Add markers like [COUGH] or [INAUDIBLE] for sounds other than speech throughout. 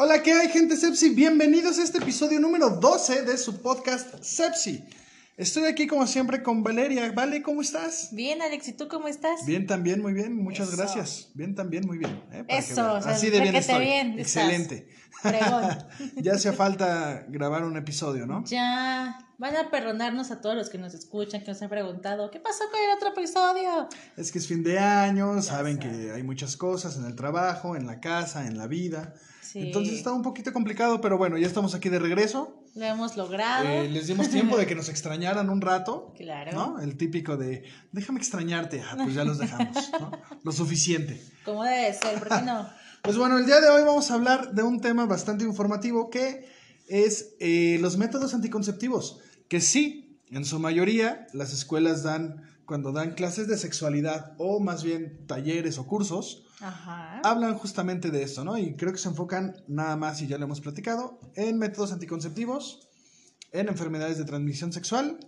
Hola, ¿qué hay, gente Sepsi? Bienvenidos a este episodio número 12 de su podcast Sepsi. Estoy aquí como siempre con Valeria. Vale, ¿cómo estás? Bien, Alex, ¿y tú cómo estás? Bien también, muy bien. Muchas Eso. gracias. Bien también, muy bien. ¿eh? Eso, vean. o sea, Así de bien estoy. bien. Excelente. [LAUGHS] Ya hacía falta grabar un episodio, ¿no? Ya, van a perdonarnos a todos los que nos escuchan, que nos han preguntado, ¿qué pasó con el otro episodio? Es que es fin de año, saben que hay muchas cosas en el trabajo, en la casa, en la vida. Sí, Entonces está un poquito complicado, pero bueno, ya estamos aquí de regreso. Lo hemos logrado. Eh, les dimos tiempo de que [LAUGHS] nos extrañaran un rato. Claro. ¿No? El típico de, déjame extrañarte. Ah, pues ya los dejamos, ¿no? [LAUGHS] Lo suficiente. ¿Cómo debe ser? ¿Por qué no? [LAUGHS] Pues bueno, el día de hoy vamos a hablar de un tema bastante informativo que es eh, los métodos anticonceptivos. Que sí, en su mayoría, las escuelas dan, cuando dan clases de sexualidad o más bien talleres o cursos, Ajá. hablan justamente de esto, ¿no? Y creo que se enfocan nada más, y ya lo hemos platicado, en métodos anticonceptivos, en enfermedades de transmisión sexual.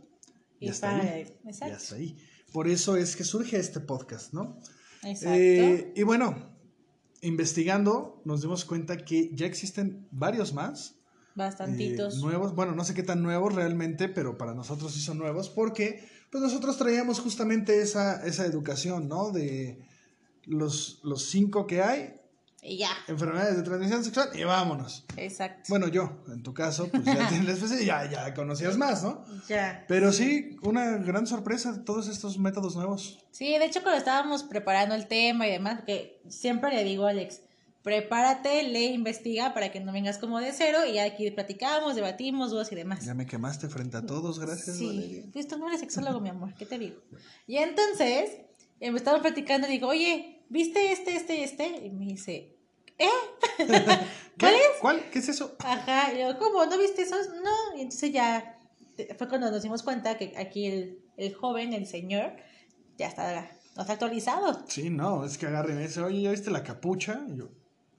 Y, Y hasta ahí. Y hasta ahí. Por eso es que surge este podcast, ¿no? Exacto. Eh, y bueno, investigando, nos dimos cuenta que ya existen varios más. Bastantitos. eh, nuevos, bueno, no sé qué tan nuevos realmente, pero para nosotros sí son nuevos porque pues nosotros traíamos justamente esa, esa educación, ¿no? De los, los cinco que hay, y ya, enfermedades de transmisión sexual y vámonos. exacto. Bueno, yo, en tu caso, pues ya [LAUGHS] tienes ya, ya conocías más, ¿no? ya. Pero sí, una gran sorpresa de todos estos métodos nuevos. Sí, de hecho cuando estábamos preparando el tema y demás, porque siempre le digo a Alex, prepárate, lee, investiga para que no vengas como de cero y aquí platicamos, debatimos, dudas y demás. Ya me quemaste frente a todos, gracias. Valeria. Pues tú no eres sexólogo, mi amor, ¿qué te digo? Y entonces, eh, me estaban platicando y digo, oye, ¿viste este, este, este? Y me dice, ¿eh? [LAUGHS] ¿Qué? ¿Cuál? ¿Qué es eso? Ajá, y yo, ¿cómo? ¿No viste esos? No, y entonces ya fue cuando nos dimos cuenta que aquí el, el joven, el señor, ya está, no está actualizado. Sí, no, es que agarren ese. Oye, ¿ya viste la capucha? Y yo,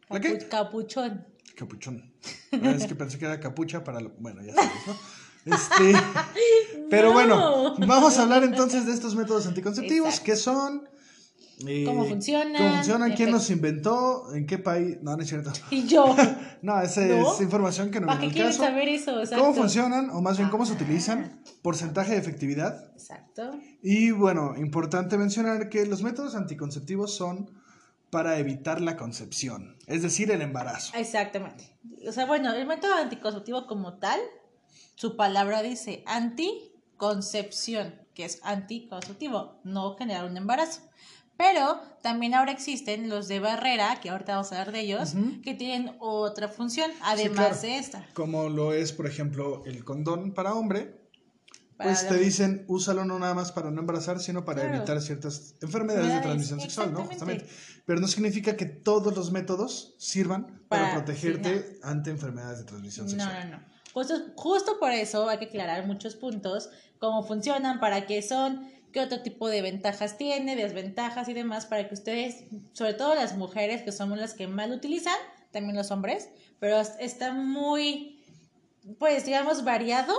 ¿la Capu- qué? Capuchón. Capuchón. Ah, Es que pensé que era capucha para lo... Bueno, ya sabes, ¿no? Este... [LAUGHS] Pero bueno, No. vamos a hablar entonces de estos métodos [LAUGHS] anticonceptivos. Exacto. ¿Qué son? Eh, ¿Cómo funcionan? ¿Quién los inventó? ¿En qué país? No, no es cierto. [LAUGHS] Y yo, [LAUGHS] No, esa ¿No? es información que no ¿para qué al quieren caso. saber eso? Exacto. ¿Cómo funcionan? O más bien, ¿cómo se Ajá. utilizan? Porcentaje de efectividad. Exacto. Y bueno, importante mencionar que los métodos anticonceptivos son para evitar la concepción, es decir, el embarazo. Exactamente. O sea, bueno, el método anticonceptivo como tal, su palabra dice anticoncepción, que es anticonceptivo, no generar un embarazo. Pero también ahora existen los de barrera, que ahorita vamos a hablar de ellos, Ujú. que tienen otra función, además claro. de esta. Como lo es, por ejemplo, el condón para hombre, Para pues te dicen, úsalo no nada más para no embarazar, sino para Claro. evitar ciertas enfermedades de transmisión sexual, ¿no? Justamente. Pero no significa que todos los métodos sirvan para, Para- protegerte ante enfermedades de transmisión No, sexual. no, no. Justo, justo por eso hay que aclarar muchos puntos, cómo funcionan, para qué son, qué otro tipo de ventajas tiene, desventajas y demás, para que ustedes, sobre todo las mujeres, que somos las que más lo utilizan, también los hombres, pero es- está muy, pues digamos, variado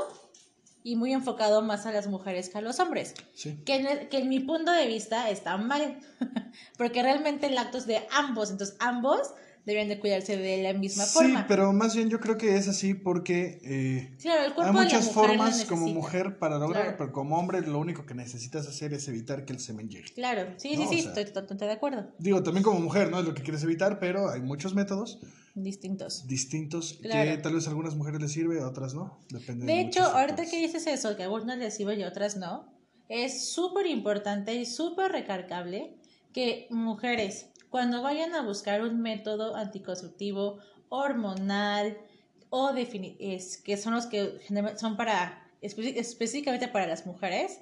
y muy enfocado más a las mujeres que a los hombres. Sí. Que en, que en mi punto de vista está mal, [LAUGHS] porque realmente el acto es de ambos, entonces ambos deben de cuidarse de la misma Sí, forma. pero más bien yo creo que es así porque eh, Claro, el cuerpo hay muchas formas como mujer para lograrlo, Claro. pero como hombre lo único que necesitas hacer es evitar que el semen llegue. Claro, sí, No, sí, sí, o sea- estoy totalmente de acuerdo. Digo, también como mujer, ¿no? Es lo que quieres evitar, pero hay muchos métodos Distintos. distintos que tal vez a algunas mujeres les sirve, a otras no. Depende De hecho, ahorita que dices eso, que a algunos les sirve y a otras no, es súper importante y súper recargable que mujeres, cuando vayan a buscar un método anticonceptivo hormonal o defini- es, que son los que generalmente son para espe- específicamente para las mujeres,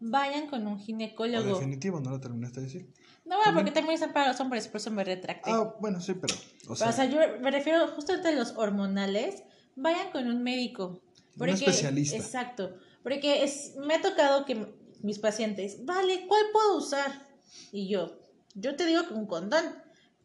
vayan con un O ginecólogo. definitivo, no lo terminaste de decir. No, bueno, porque también están para los hombres, por eso me retracté. Ah, bueno, sí, pero. O O sea, sea, yo me refiero justamente a los hormonales, vayan con un médico. Un especialista. Exacto. Porque es, me ha tocado que mis pacientes, vale, ¿cuál puedo usar? Y yo, yo te digo que un condón.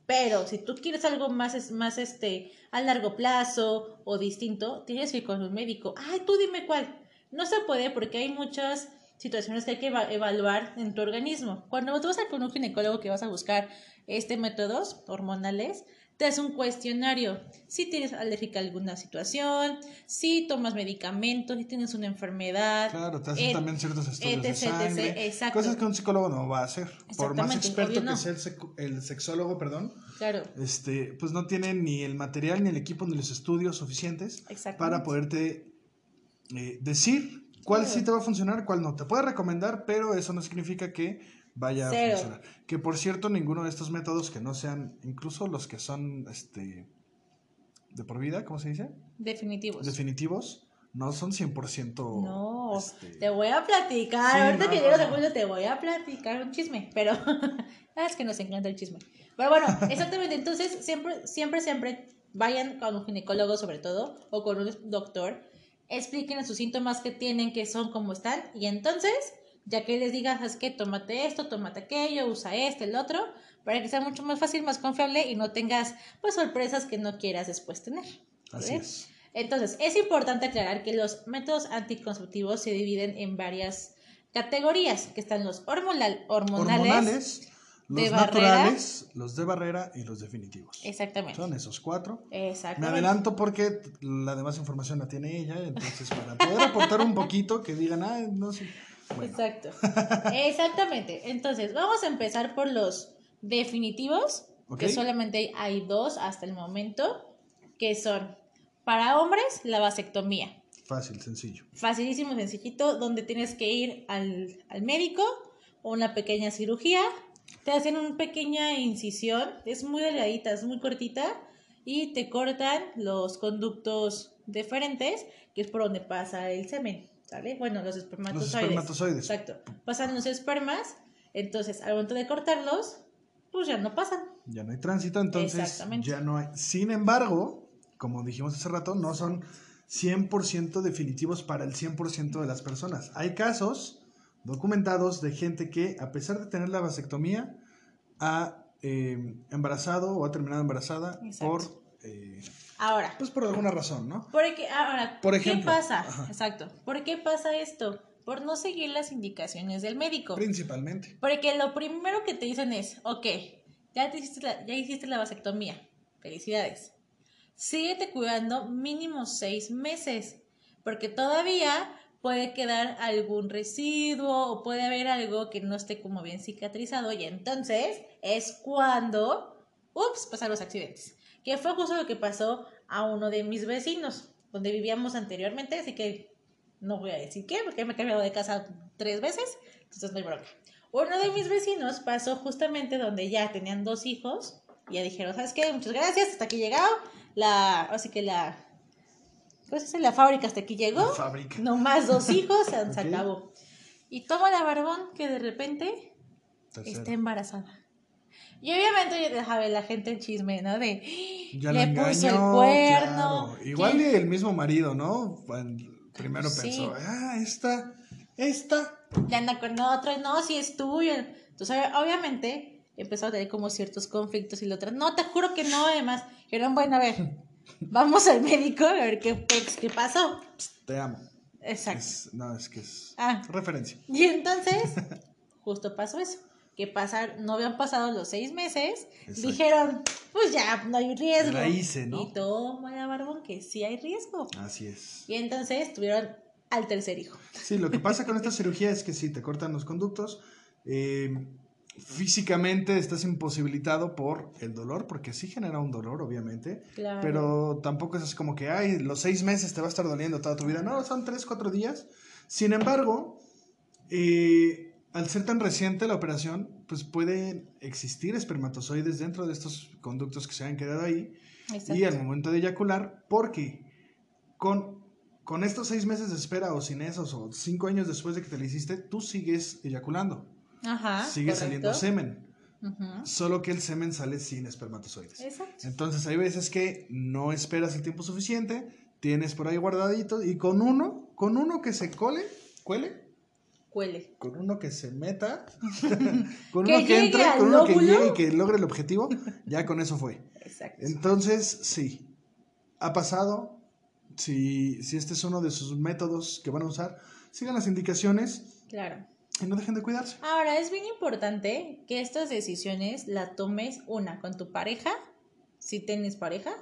Pero si tú quieres algo más, más este, a largo plazo o distinto, tienes que ir con un médico. Ay, tú dime cuál. No se puede porque hay muchas situaciones que hay que eva- evaluar en tu organismo. Cuando tú vas a con un ginecólogo que vas a buscar este métodos hormonales, te hace un cuestionario. Si tienes alérgica a alguna situación, si tomas medicamentos, si tienes una enfermedad. Claro, te hacen et- también ciertos estudios de etc, etc, sangre, exacto. cosas que un psicólogo no va a hacer. Por más experto que sea el, sexólogo, perdón, Claro, este, pues no tiene ni el material, ni el equipo, ni los estudios suficientes para poderte eh, decir cuál Claro. sí te va a funcionar, cuál no. Te puede recomendar, pero eso no significa que vaya Cero. a funcionar. Que por cierto, ninguno de estos métodos que no sean, incluso los que son este de por vida, ¿cómo se dice? Definitivos. Definitivos, no son 100%. No, este, te voy a platicar. Sí, Ahorita no, que no, llegues no. a julio te voy a platicar un chisme, pero [LAUGHS] es que nos encanta el chisme. Pero bueno, [LAUGHS] exactamente. Entonces, siempre, siempre, siempre vayan con un ginecólogo, sobre todo, o con un doctor. Expliquen sus síntomas que tienen, que son, cómo están, y entonces, ya que les digas, es que tómate esto, tómate aquello, usa este, el otro, para que sea mucho más fácil, más confiable y no tengas, pues, sorpresas que no quieras después tener. así es. Entonces, es importante aclarar que los métodos anticonceptivos se dividen en varias categorías, que están los hormonal, hormonales. Hormonales, los de barrera. naturales, los de barrera y los definitivos. Exactamente. Son esos cuatro. Me Exactamente. adelanto porque la demás información la tiene ella, entonces para poder aportar un poquito, que digan, ah, no sé. Bueno, Exacto. [LAUGHS] Exactamente. Entonces, vamos a empezar por los definitivos, que solamente hay dos hasta el momento, que son para hombres la vasectomía. fácil, sencillo. Facilísimo, sencillito, donde tienes que ir al, al médico, una pequeña cirugía, te hacen una pequeña incisión, es muy delgadita, es muy cortita, y te cortan los conductos deferentes, que es por donde pasa el semen, ¿sale? Bueno, los espermatozoides. Los espermatozoides. Exacto. Pasan los espermas, entonces al momento de cortarlos, pues ya no pasan. Ya no hay tránsito, entonces Exactamente. ya no hay. Sin embargo, como dijimos hace rato, no son 100% definitivos para el 100% de las personas. Hay casos documentados de gente que, a pesar de tener la vasectomía, ha eh, embarazado o ha terminado embarazada Exacto. por, eh, Ahora, pues por alguna razón, ¿no? Porque, ahora, Por ¿qué pasa? ajá. Exacto. ¿Por qué pasa esto? Por no seguir las indicaciones del médico. Principalmente. Porque lo primero que te dicen es, ok, ya, te hiciste, la, ya hiciste la vasectomía. Felicidades. Síguete cuidando mínimo seis meses. Porque todavía puede quedar algún residuo o puede haber algo que no esté como bien cicatrizado. Y entonces es cuando, ups, pasan los accidentes. Que fue justo lo que pasó a uno de mis vecinos, donde vivíamos anteriormente. Así que no voy a decir qué, porque me he cambiado de casa tres veces. Entonces no hay bronca. Uno de mis vecinos pasó justamente donde ya tenían dos hijos. Y ya dijeron, ¿sabes qué? Muchas gracias, hasta aquí llegado. La, así que la, ¿cómo se dice? La fábrica hasta aquí llegó. No más dos hijos, se acabó. Y toma la barbón que de repente Tercero. está embarazada. Y obviamente sabe la gente el chisme, ¿no? De Ya le puso el cuerno. claro. Igual que- el mismo marido, ¿no? Primero Sí. pensó, ah, esta, esta. ya anda con otro, no, si es tuyo. Entonces, ob- obviamente, empezó a tener como ciertos conflictos y la otra, no, te juro que no, además. Dijeron, bueno, a ver, [LAUGHS] vamos al médico a ver qué, qué pasó. Te amo. Exacto. Es- no, es que es Ah, referencia. y entonces, justo pasó eso. Que pasar, no habían pasado los seis meses, Exacto. dijeron, pues ya, no hay riesgo. La hice, ¿no? Y toma la barbón que sí hay riesgo. Así es. Y entonces tuvieron al tercer hijo. Sí, lo que pasa con esta cirugía es que sí, te cortan los conductos. eh, físicamente estás imposibilitado por el dolor, porque sí genera un dolor, obviamente. Claro. Pero tampoco es así como que, ay, los seis meses te va a estar doliendo toda tu vida. No, son tres, cuatro días. Sin embargo, eh, al ser tan reciente la operación, pues pueden existir espermatozoides dentro de estos conductos que se han quedado ahí. Exacto. Y al momento de eyacular, porque con, con estos seis meses de espera o sin esos o cinco años después de que te lo hiciste, tú sigues eyaculando, Ajá. sigue correcto. saliendo semen, Ujú. solo que el semen sale sin espermatozoides. Exacto. Entonces hay veces que no esperas el tiempo suficiente, tienes por ahí guardadito y con uno, con uno que se cole, cuele, Cuele. con uno que se meta, [LAUGHS] con Que uno que entre, con uno que llegue y que logre el objetivo, ya con eso fue. Exacto. Entonces, sí, ha pasado. Si, si este es uno de sus métodos que van a usar, sigan las indicaciones. Claro. y no dejen de cuidarse. Ahora, es bien importante que estas decisiones las tomes, una, con tu pareja, si tienes pareja,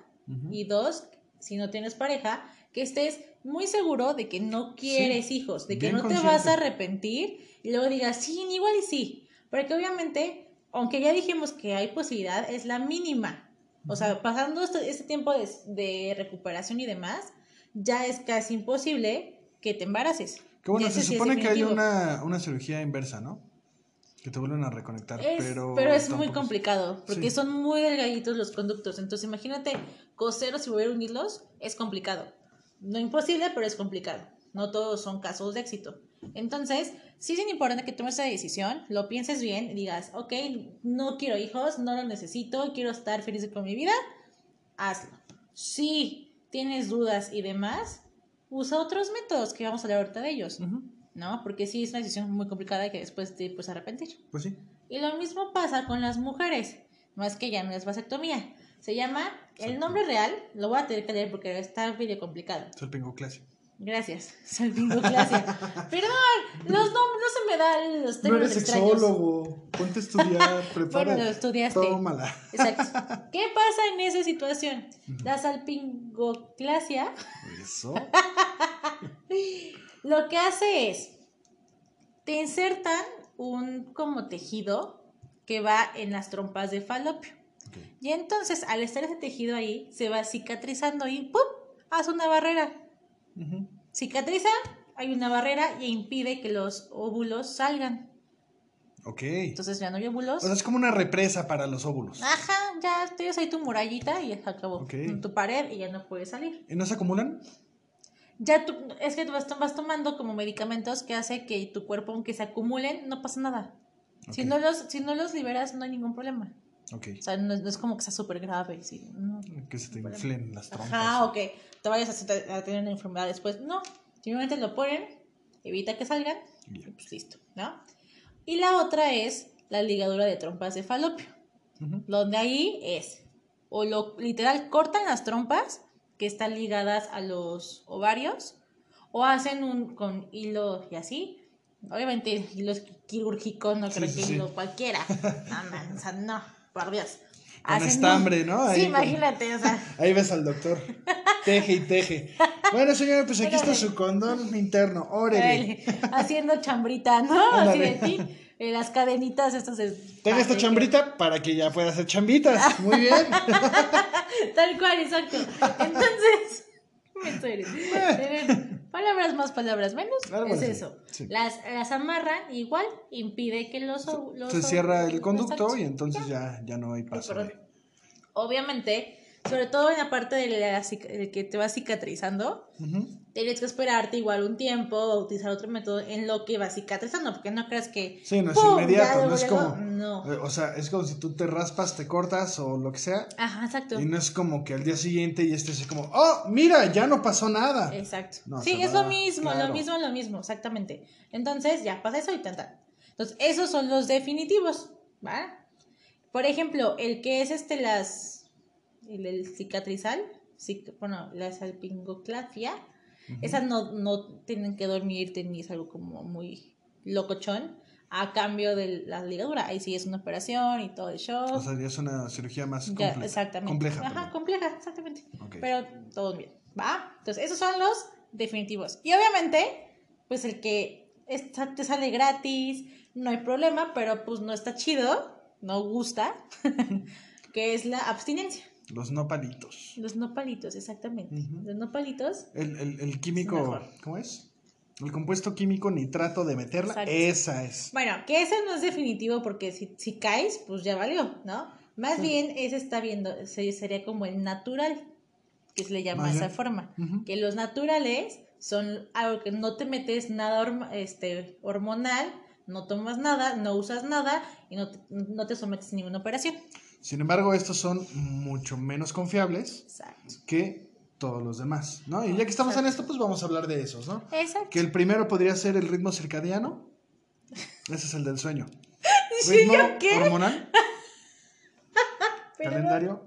y dos, si no tienes pareja, que estés muy seguro de que no quieres hijos, de que no te consciente. vas a arrepentir y luego digas, sí, igual y sí. Porque obviamente, aunque ya dijimos que hay posibilidad, es la mínima. O sea, pasando este, este tiempo de, de recuperación y demás, ya es casi imposible que te embaraces. Que bueno, se ese sí supone que hay una, una cirugía inversa, ¿no? Que te vuelven a reconectar, Es- pero... pero, es muy complicado, porque Sí. son muy delgaditos los conductos. Entonces, imagínate coserlos y volver a unirlos, es complicado. No imposible, pero es complicado. No todos son casos de éxito. Entonces, sí es importante que tomes esa decisión, lo pienses bien y digas, ok, no quiero hijos, no los necesito, quiero estar feliz con mi vida, hazlo. Si tienes dudas y demás, usa otros métodos que vamos a hablar ahorita de ellos, ¿no? Porque sí es una decisión muy complicada y que después te puedes arrepentir. Pues sí. Y lo mismo pasa con las mujeres, más que ya no es vasectomía. Se llama, el nombre real, lo voy a tener que leer porque está medio complicado. Salpingoclasia. Gracias, [LAUGHS] salpingoclasia. Perdón, los nombres no se me dan los No términos eres extraños. sexólogo. Ponte a estudiar, prepara. [LAUGHS] Bueno, lo estudiaste. Tómala. Exacto. [LAUGHS] ¿Qué pasa en esa situación? La salpingoclasia Eso. lo que hace es, te insertan un como tejido que va en las trompas de falopio. Y entonces, al estar ese tejido ahí, se va cicatrizando y ¡pum! Hace una barrera. Cicatriza, hay una barrera y impide que los óvulos salgan. Ok. Entonces ya no hay óvulos. O sea, es como una represa para los óvulos. Ajá, ya tienes ahí tu murallita y ya se acabó. Ok. En tu pared y ya no puedes salir. ¿Y no se acumulan? Ya tú, es que tú vas, vas tomando como medicamentos que hace que tu cuerpo, aunque se acumulen, no pasa nada. Si, no los, si no los liberas, no hay ningún problema. Ok. O sea, no, es- no es como que sea súper grave. Sí, no. Que se te inflen las trompas. Ajá, ok. Te vayas a, a tener una enfermedad después. No, simplemente lo ponen, evita que salgan y pues listo, ¿no? Y la otra es la ligadura de trompas de falopio, Ujú. donde ahí es, o lo literal cortan las trompas que están ligadas a los ovarios, o hacen un con hilo y así. Obviamente hilos quirúrgicos, no creo sí, que sí. hilo cualquiera. No, man, o sea, no, por Dios. Con Hacen un- estambre, ¿no? Ahí Sí, imagínate, o sea. [LAUGHS] Ahí ves al doctor. Teje y teje. Bueno, señora, pues aquí está su condón interno. Órale. Órale, haciendo chambrita, ¿no? Así de ti. eh, las cadenitas estas de... Tenga esta chambrita para que ya pueda hacer chambitas. Muy bien. [LAUGHS] Tal cual, exacto. Entonces, menso eres. Palabras más, palabras menos, Algo es eso. sí. Las, las amarran, igual impide que los... los Se cierra el conducto y entonces ya, ya no hay paso. Obviamente, sobre todo en la parte de la de que te va cicatrizando, Ujú. Tienes que esperarte igual un tiempo o utilizar otro método en lo que va cicatrizando, porque no creas que... Sí, no es ¡pum! inmediato, no es como. No. eh, O sea, es como si tú te raspas, te cortas o lo que sea. Ajá, exacto. Y no es como que al día siguiente ya estés así como, oh, mira, ya no pasó nada. Exacto. No, sí, es lo mismo, claro. lo mismo, lo mismo, exactamente. Entonces, ya pasa eso y tan, tan. Entonces, esos son los definitivos, ¿va? Por ejemplo, el que es este, las. El, el cicatrizal, cic- bueno, la salpingoclafia, esas no, no tienen que dormirte ni es algo como muy locochón a cambio de la ligadura. Ahí sí es una operación y todo el show. O sea, ya es una cirugía más Ya, compleja. exactamente. Compleja. Ajá, compleja, exactamente. Pero todo bien, ¿va? Entonces, esos son los definitivos. Y obviamente, pues el que está- te sale gratis, no hay problema, pero pues no está chido, no gusta, [LAUGHS] que es la abstinencia. Los nopalitos. Los nopalitos, exactamente. Los nopalitos, El, el, el químico, mejor. ¿cómo es? El compuesto químico nitrato de meterla, Exacto. esa es. bueno, que ese no es definitivo porque si, si caes, pues ya valió, ¿no? Más bien, ese está viendo, se- sería como el natural, que se le llama esa forma. Que los naturales son algo que no te metes nada horm- este, hormonal, no tomas nada, no usas nada y no te, no te sometes a ninguna operación. Sin embargo, estos son mucho menos confiables Exacto. que todos los demás, ¿no? Y ya que estamos en esto, pues vamos a hablar de esos, ¿no? Exacto. Que el primero podría ser el ritmo circadiano. Ese es el del sueño. [LAUGHS] Ritmo ¿yo qué? hormonal, [LAUGHS] calendario.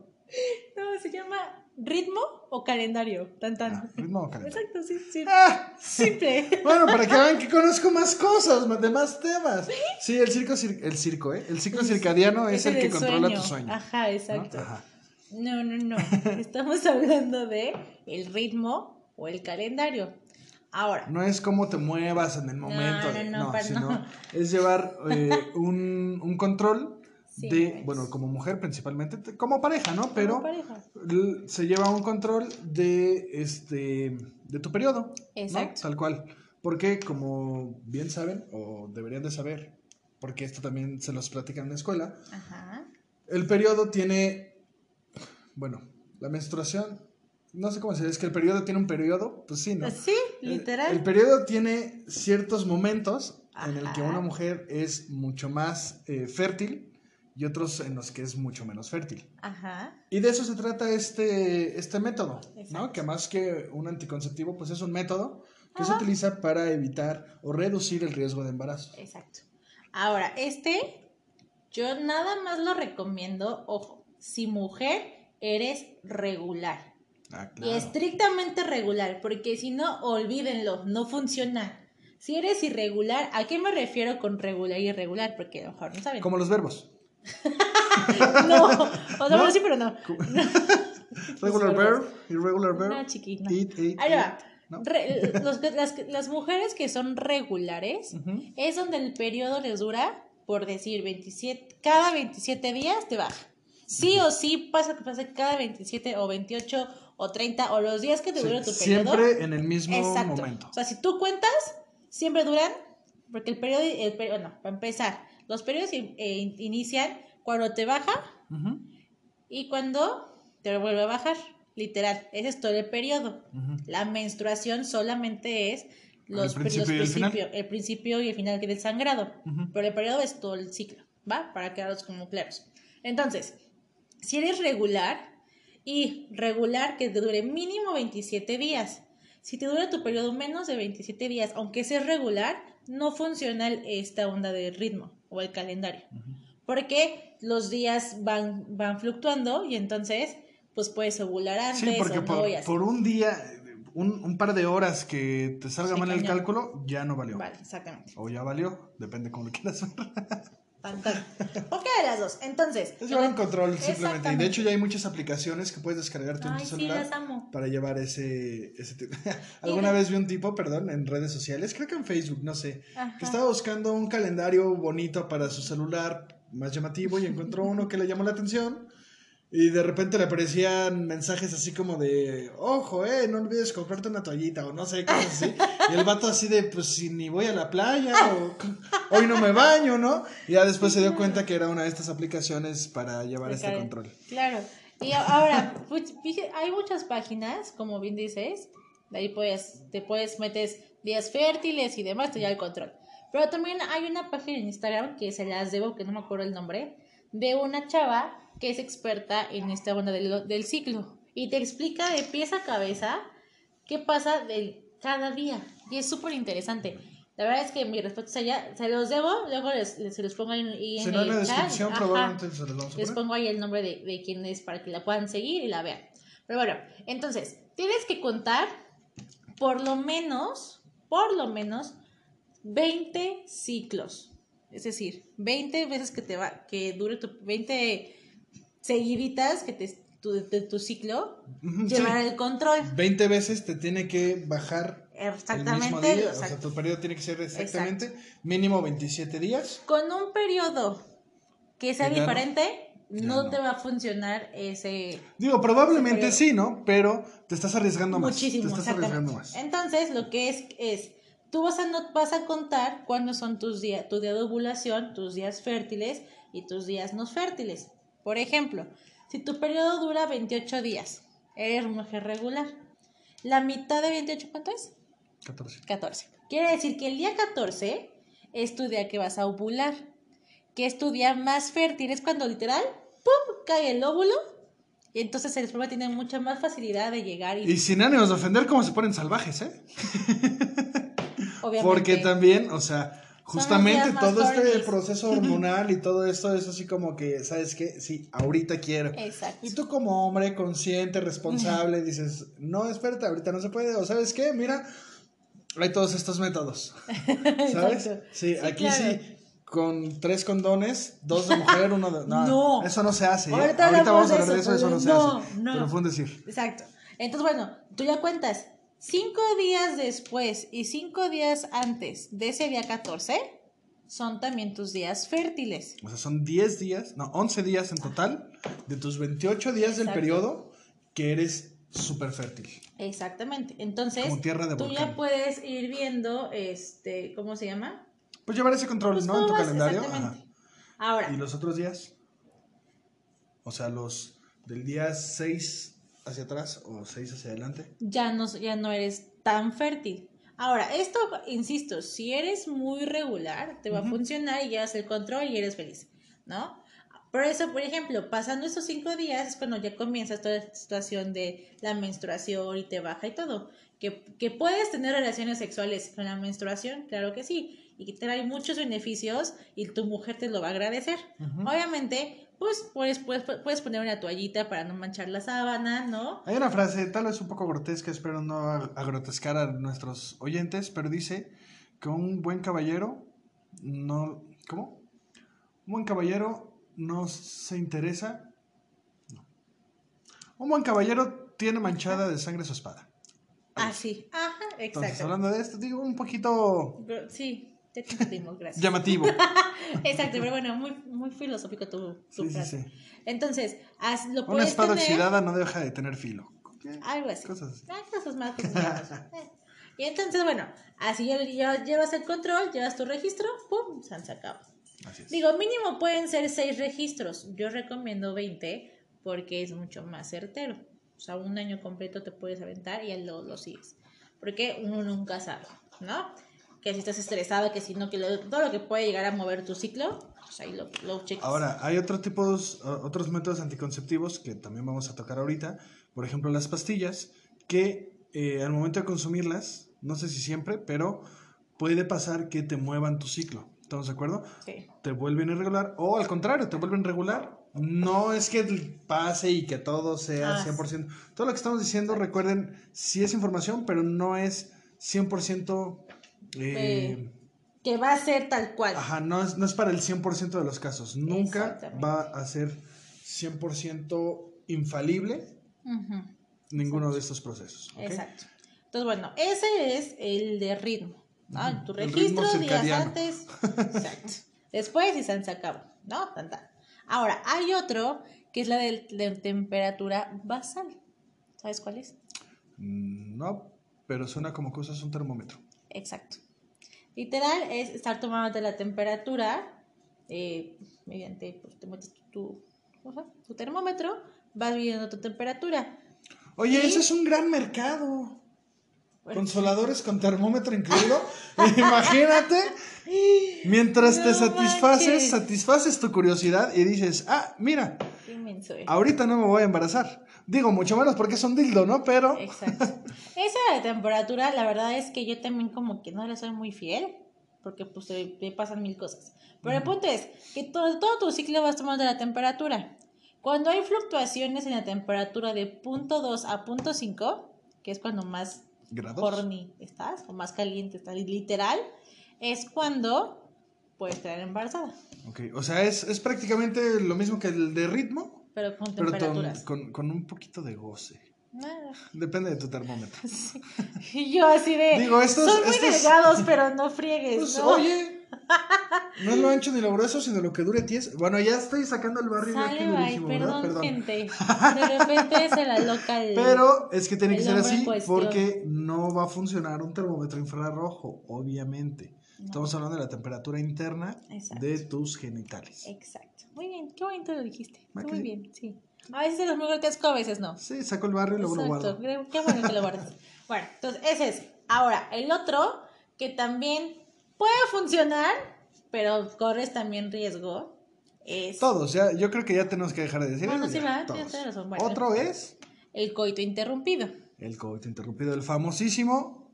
No, se llama ¿Ritmo o calendario? Tan tan. Ah, ritmo o calendario. Exacto, sí, sí. Ah, Simple. [LAUGHS] Bueno, para que vean que conozco más cosas, más- de más temas. Sí, el circo, cir- el circo, ¿eh? El ciclo circadiano es el que controla sueño. tu sueño. Ajá, ¿no? exacto. Ajá. No, no, no. [LAUGHS] Estamos hablando de el ritmo o el calendario. Ahora, No es cómo te muevas en el momento, no, de- no, no, sino no. es llevar eh, [LAUGHS] un, un control Sí, de, pues. bueno, como mujer principalmente, te- como pareja, ¿no? Pero pareja. se lleva un control de este de tu periodo, ¿no? Exacto. Tal cual. Porque como bien saben o deberían de saber, porque esto también se los platican en la escuela, Ajá. el periodo tiene bueno, la menstruación no sé cómo se dice, es que el periodo tiene un periodo, pues sí, ¿no? Sí, literal. El, el periodo tiene ciertos momentos en el que una mujer es mucho más eh, fértil y otros en los que es mucho menos fértil. Ajá. Y de eso se trata este, este método, ¿no? Que más que un anticonceptivo, pues es un método que se utiliza para evitar o reducir el riesgo de embarazo. Exacto. Ahora, este, yo nada más lo recomiendo, ojo, si mujer eres regular. Ah, Y estrictamente regular, porque si no, olvídenlo, no funciona. Si eres irregular, ¿a qué me refiero con regular y irregular? Porque a lo mejor no saben. Como los verbos. [LAUGHS] No, o sea, ¿No? bueno, sí, pero no. [LAUGHS] [LAUGHS] Regular verb, irregular verb. No, chiqui, no. Eat, eat, Ahí va. ¿no? Re- los que- las, las mujeres que son regulares Ujú. es donde el periodo les dura, por decir, 27, cada 27 días te baja. Sí o sí pasa que pase cada 27 o 28 o 30 o los días que te Sí, dure tu periodo. siempre en el mismo Exacto. momento. O sea, si tú cuentas, siempre duran, porque el periodo, el periodo, no, para empezar, los periodos in- eh, in- inician cuando te baja y cuando te vuelve a bajar. Literal, ese es todo el periodo. La menstruación solamente es los, El principio y el final. principio- el principio y el final del sangrado. Ujú. Pero el periodo es todo el ciclo, ¿va? Para quedaros como claros. Entonces, si eres regular y regular que te dure mínimo 27 días. Si te dura tu periodo menos de 27 días, aunque seas regular, no funciona esta onda de ritmo o el calendario. Porque los días van, van fluctuando y entonces pues puedes ovular antes Sí, porque o no por, un día, un, un par de horas que te salga Sí, mal el cañón. cálculo, ya no valió. Vale, exactamente. O ya valió, depende cómo lo quieras ver. [LAUGHS] Tan. Cualquiera de las dos. Entonces, Es llevar un control simplemente. Y de hecho ya hay muchas aplicaciones que puedes en Ay, tu sí, celular las amo. para llevar ese, ese tipo. [LAUGHS] Alguna vez vi un tipo, perdón, en redes sociales, creo que en Facebook, no sé, Ajá. que estaba buscando un calendario bonito para su celular más llamativo y encontró uno que le llamó la atención. Y de repente le aparecían mensajes así como de, ojo, eh, no olvides comprarte una toallita o no sé, cosas así. Y el vato así de, pues si ni voy a la playa o [LAUGHS] hoy no me baño, ¿no? Y ya después se dio cuenta que era una de estas aplicaciones para llevar este control. Claro. Y ahora, pues, hay muchas páginas, como bien dices, de ahí puedes, te puedes metes días fértiles y demás, te lleva el control. Pero también hay una página en Instagram que se las debo, que no me acuerdo el nombre, de una chava que es experta en esta onda del, del ciclo. Y te explica de pies a cabeza qué pasa del, cada día. Y es súper interesante. La verdad es que mi respuesta es allá, se los debo, luego les, les- se los pongo ahí en, Si en la chat. descripción probablemente se los vamos a Les pongo ahí el nombre de, de quién es para que la puedan seguir y la vean. Pero bueno, entonces, tienes que contar por lo menos, por lo menos, 20 ciclos. Es decir, 20 veces que te va, que dure tu, 20 seguiditas que te, tu, de tu ciclo, Ujú, llevar sí. el control. 20 veces te tiene que bajar el mismo Exactamente. día. O sea, tu periodo tiene que ser exactamente mínimo 27 días. Con un periodo que sea diferente, no, no. te va a funcionar ese, Digo, probablemente Ese sí, ¿no? Pero te estás arriesgando más. Muchísimo, Te estás exactamente. arriesgando más. Entonces, lo que es es, tú vas a, no, vas a contar cuándo son tus días, tu día de ovulación, tus días fértiles y tus días no fértiles. Por ejemplo, si tu periodo dura 28 días, eres mujer regular. ¿La mitad de 28 cuánto es? 14. 14. Quiere decir que el día 14 es tu día que vas a ovular, que es tu día más fértil, es cuando literal, ¡pum!, cae el óvulo y entonces el esperma tiene mucha más facilidad de llegar y, Y sin ánimos de ofender, cómo se ponen salvajes, ¿eh? [LAUGHS] obviamente... Porque también, o sea, Justamente todo este proceso [LAUGHS] hormonal y todo esto es así como que, ¿sabes qué? Sí, ahorita quiero. Exacto. Y tú como hombre consciente, responsable, dices, no, espérate, ahorita no se puede. O ¿sabes qué? Mira, hay todos estos métodos. [LAUGHS] ¿Sabes? Sí, Sí, aquí claro. sí, con tres condones, dos de mujer, uno de... No, No. eso no se hace. ¿eh? Ahorita vamos a hablar de eso, eso, eso no se no, hace. no. Pero fue un decir. Exacto. Entonces, bueno, tú ya cuentas. Cinco días después y cinco días antes de ese día 14 son también tus días fértiles. O sea, son 10 días, no, 11 días en total, de tus 28 días del periodo, que eres súper fértil. Exactamente. Entonces, Como tierra de tú volcán. ya puedes ir viendo, este, ¿cómo se llama? Pues llevar ese control, Pues ¿no? En tu vas- calendario. Ajá. Ahora, ¿Y los otros días? O sea, los del día 6 hacia atrás o 6 hacia adelante. ya no, ya no eres tan fértil. Ahora, esto, insisto, si eres muy regular, te va a funcionar y llevas el control y eres feliz, ¿no? Por eso, por ejemplo, pasando esos cinco días es cuando ya comienzas toda esta situación de la menstruación y te baja y todo. Que, que puedes tener relaciones sexuales con la menstruación, claro que sí, y que trae muchos beneficios y tu mujer te lo va a agradecer. Obviamente, pues puedes, puedes, puedes poner una toallita para no manchar la sábana, ¿no? Hay una frase, tal vez un poco grotesca, espero no ag- agrotescar a nuestros oyentes, pero dice que un buen caballero no... ¿Cómo? Un buen caballero no se interesa... No. Un buen caballero tiene manchada de sangre su espada. Ah, sí. Ajá, Entonces, exacto. hablando de esto, digo un poquito Sí, ya te entendimos, gracias. llamativo. [LAUGHS] Exacto, pero bueno, muy, muy filosófico tu, tu Sí, sí, frase. sí. Entonces, haz- lo Una puedes espada tener, oxidada no deja de tener filo. Algo así. Cosas así. Ah, cosas más, cosas. [LAUGHS] Eh. Y entonces, bueno, así ya, ya llevas el control, llevas tu registro, pum, se han sacado. Así es. Digo, mínimo pueden ser seis registros. Yo recomiendo 20 porque es mucho más certero. O sea, un año completo te puedes aventar y lo, lo sigues. Porque uno nunca sabe, ¿no? Que si estás estresado, que si no, que lo- todo lo que puede llegar a mover tu ciclo, pues ahí lo, lo checas. Ahora, hay otro tipos, otros métodos anticonceptivos que también vamos a tocar ahorita. Por ejemplo, las pastillas, que eh, al momento de consumirlas, no sé si siempre, pero puede pasar que te muevan tu ciclo. ¿Estamos de acuerdo? Sí. Te vuelven irregular o al contrario, te vuelven regular. No es que pase y que todo sea Ah, 100%. Todo lo que estamos diciendo, recuerden, sí es información, pero no es 100%... Eh, Eh, Que va a ser tal cual. Ajá, no es, no es para el 100% de los casos. Nunca va a ser 100% infalible ninguno de estos procesos. Exacto. Entonces, bueno, ese es el de ritmo. ¿no? Ujú, Tu el ritmo registro, días antes. [LAUGHS] Exacto. Después y se acabó. ¿No? Tan, tan. Ahora, hay otro que es la de, de temperatura basal. ¿Sabes cuál es? Mm, No, pero suena como que usas un termómetro. Exacto. Literal es estar tomando la temperatura eh, mediante, pues te metes tu, ¿cómo se llama? tu termómetro, vas viendo tu temperatura. Oye, ¿Sí? ese es un gran mercado. Bueno, Consoladores con termómetro incluido. [LAUGHS] Imagínate. [LAUGHS] Mientras te satisfaces, manches. satisfaces tu curiosidad y dices, ah, mira, qué inmenso ahorita no me voy a embarazar. Digo, mucho menos porque es un dildo, ¿no? Pero Exacto. Esa de temperatura, la verdad es que yo también como que no le soy muy fiel, porque pues te, te pasan mil cosas. Pero el punto es que todo, todo tu ciclo vas tomando la temperatura. Cuando hay fluctuaciones en la temperatura de punto 2 a punto 5, que es cuando más grados. horny estás, o más caliente estás, literal, es cuando puedes quedar embarazada, Ok, o sea, es, es prácticamente lo mismo que el de ritmo, pero con pero temperaturas. con, con un poquito de goce. Ah, Depende de tu termómetro. [LAUGHS] Y yo así de, Digo, estos- son muy estos- delgados, [LAUGHS] pero no friegues, Pues, ¿no? oye, [LAUGHS] no es lo ancho ni lo grueso, sino lo que dure ties. Bueno, ya estoy sacando el barrio que Sale, bye, perdón, gente. De repente se la loca el... Pero es que tiene que ser así porque no va a funcionar un termómetro infrarrojo, obviamente. Estamos hablando de la temperatura interna Exacto. de tus genitales. Exacto. Muy bien, qué bonito lo dijiste. ¿Va que Muy bien, sí. A veces eres muy grotesco, a veces no. Sí, saco el barrio y luego lo guardo. qué bueno que lo guardas. [LAUGHS] bueno, entonces ese es. Ahora, el otro que también puede funcionar, pero corres también riesgo, es Todos, ya, yo creo que ya tenemos que dejar de decir Bueno, eso, sí, ya, todos. razón. Bueno. Otro es el coito interrumpido. el coito interrumpido, el famosísimo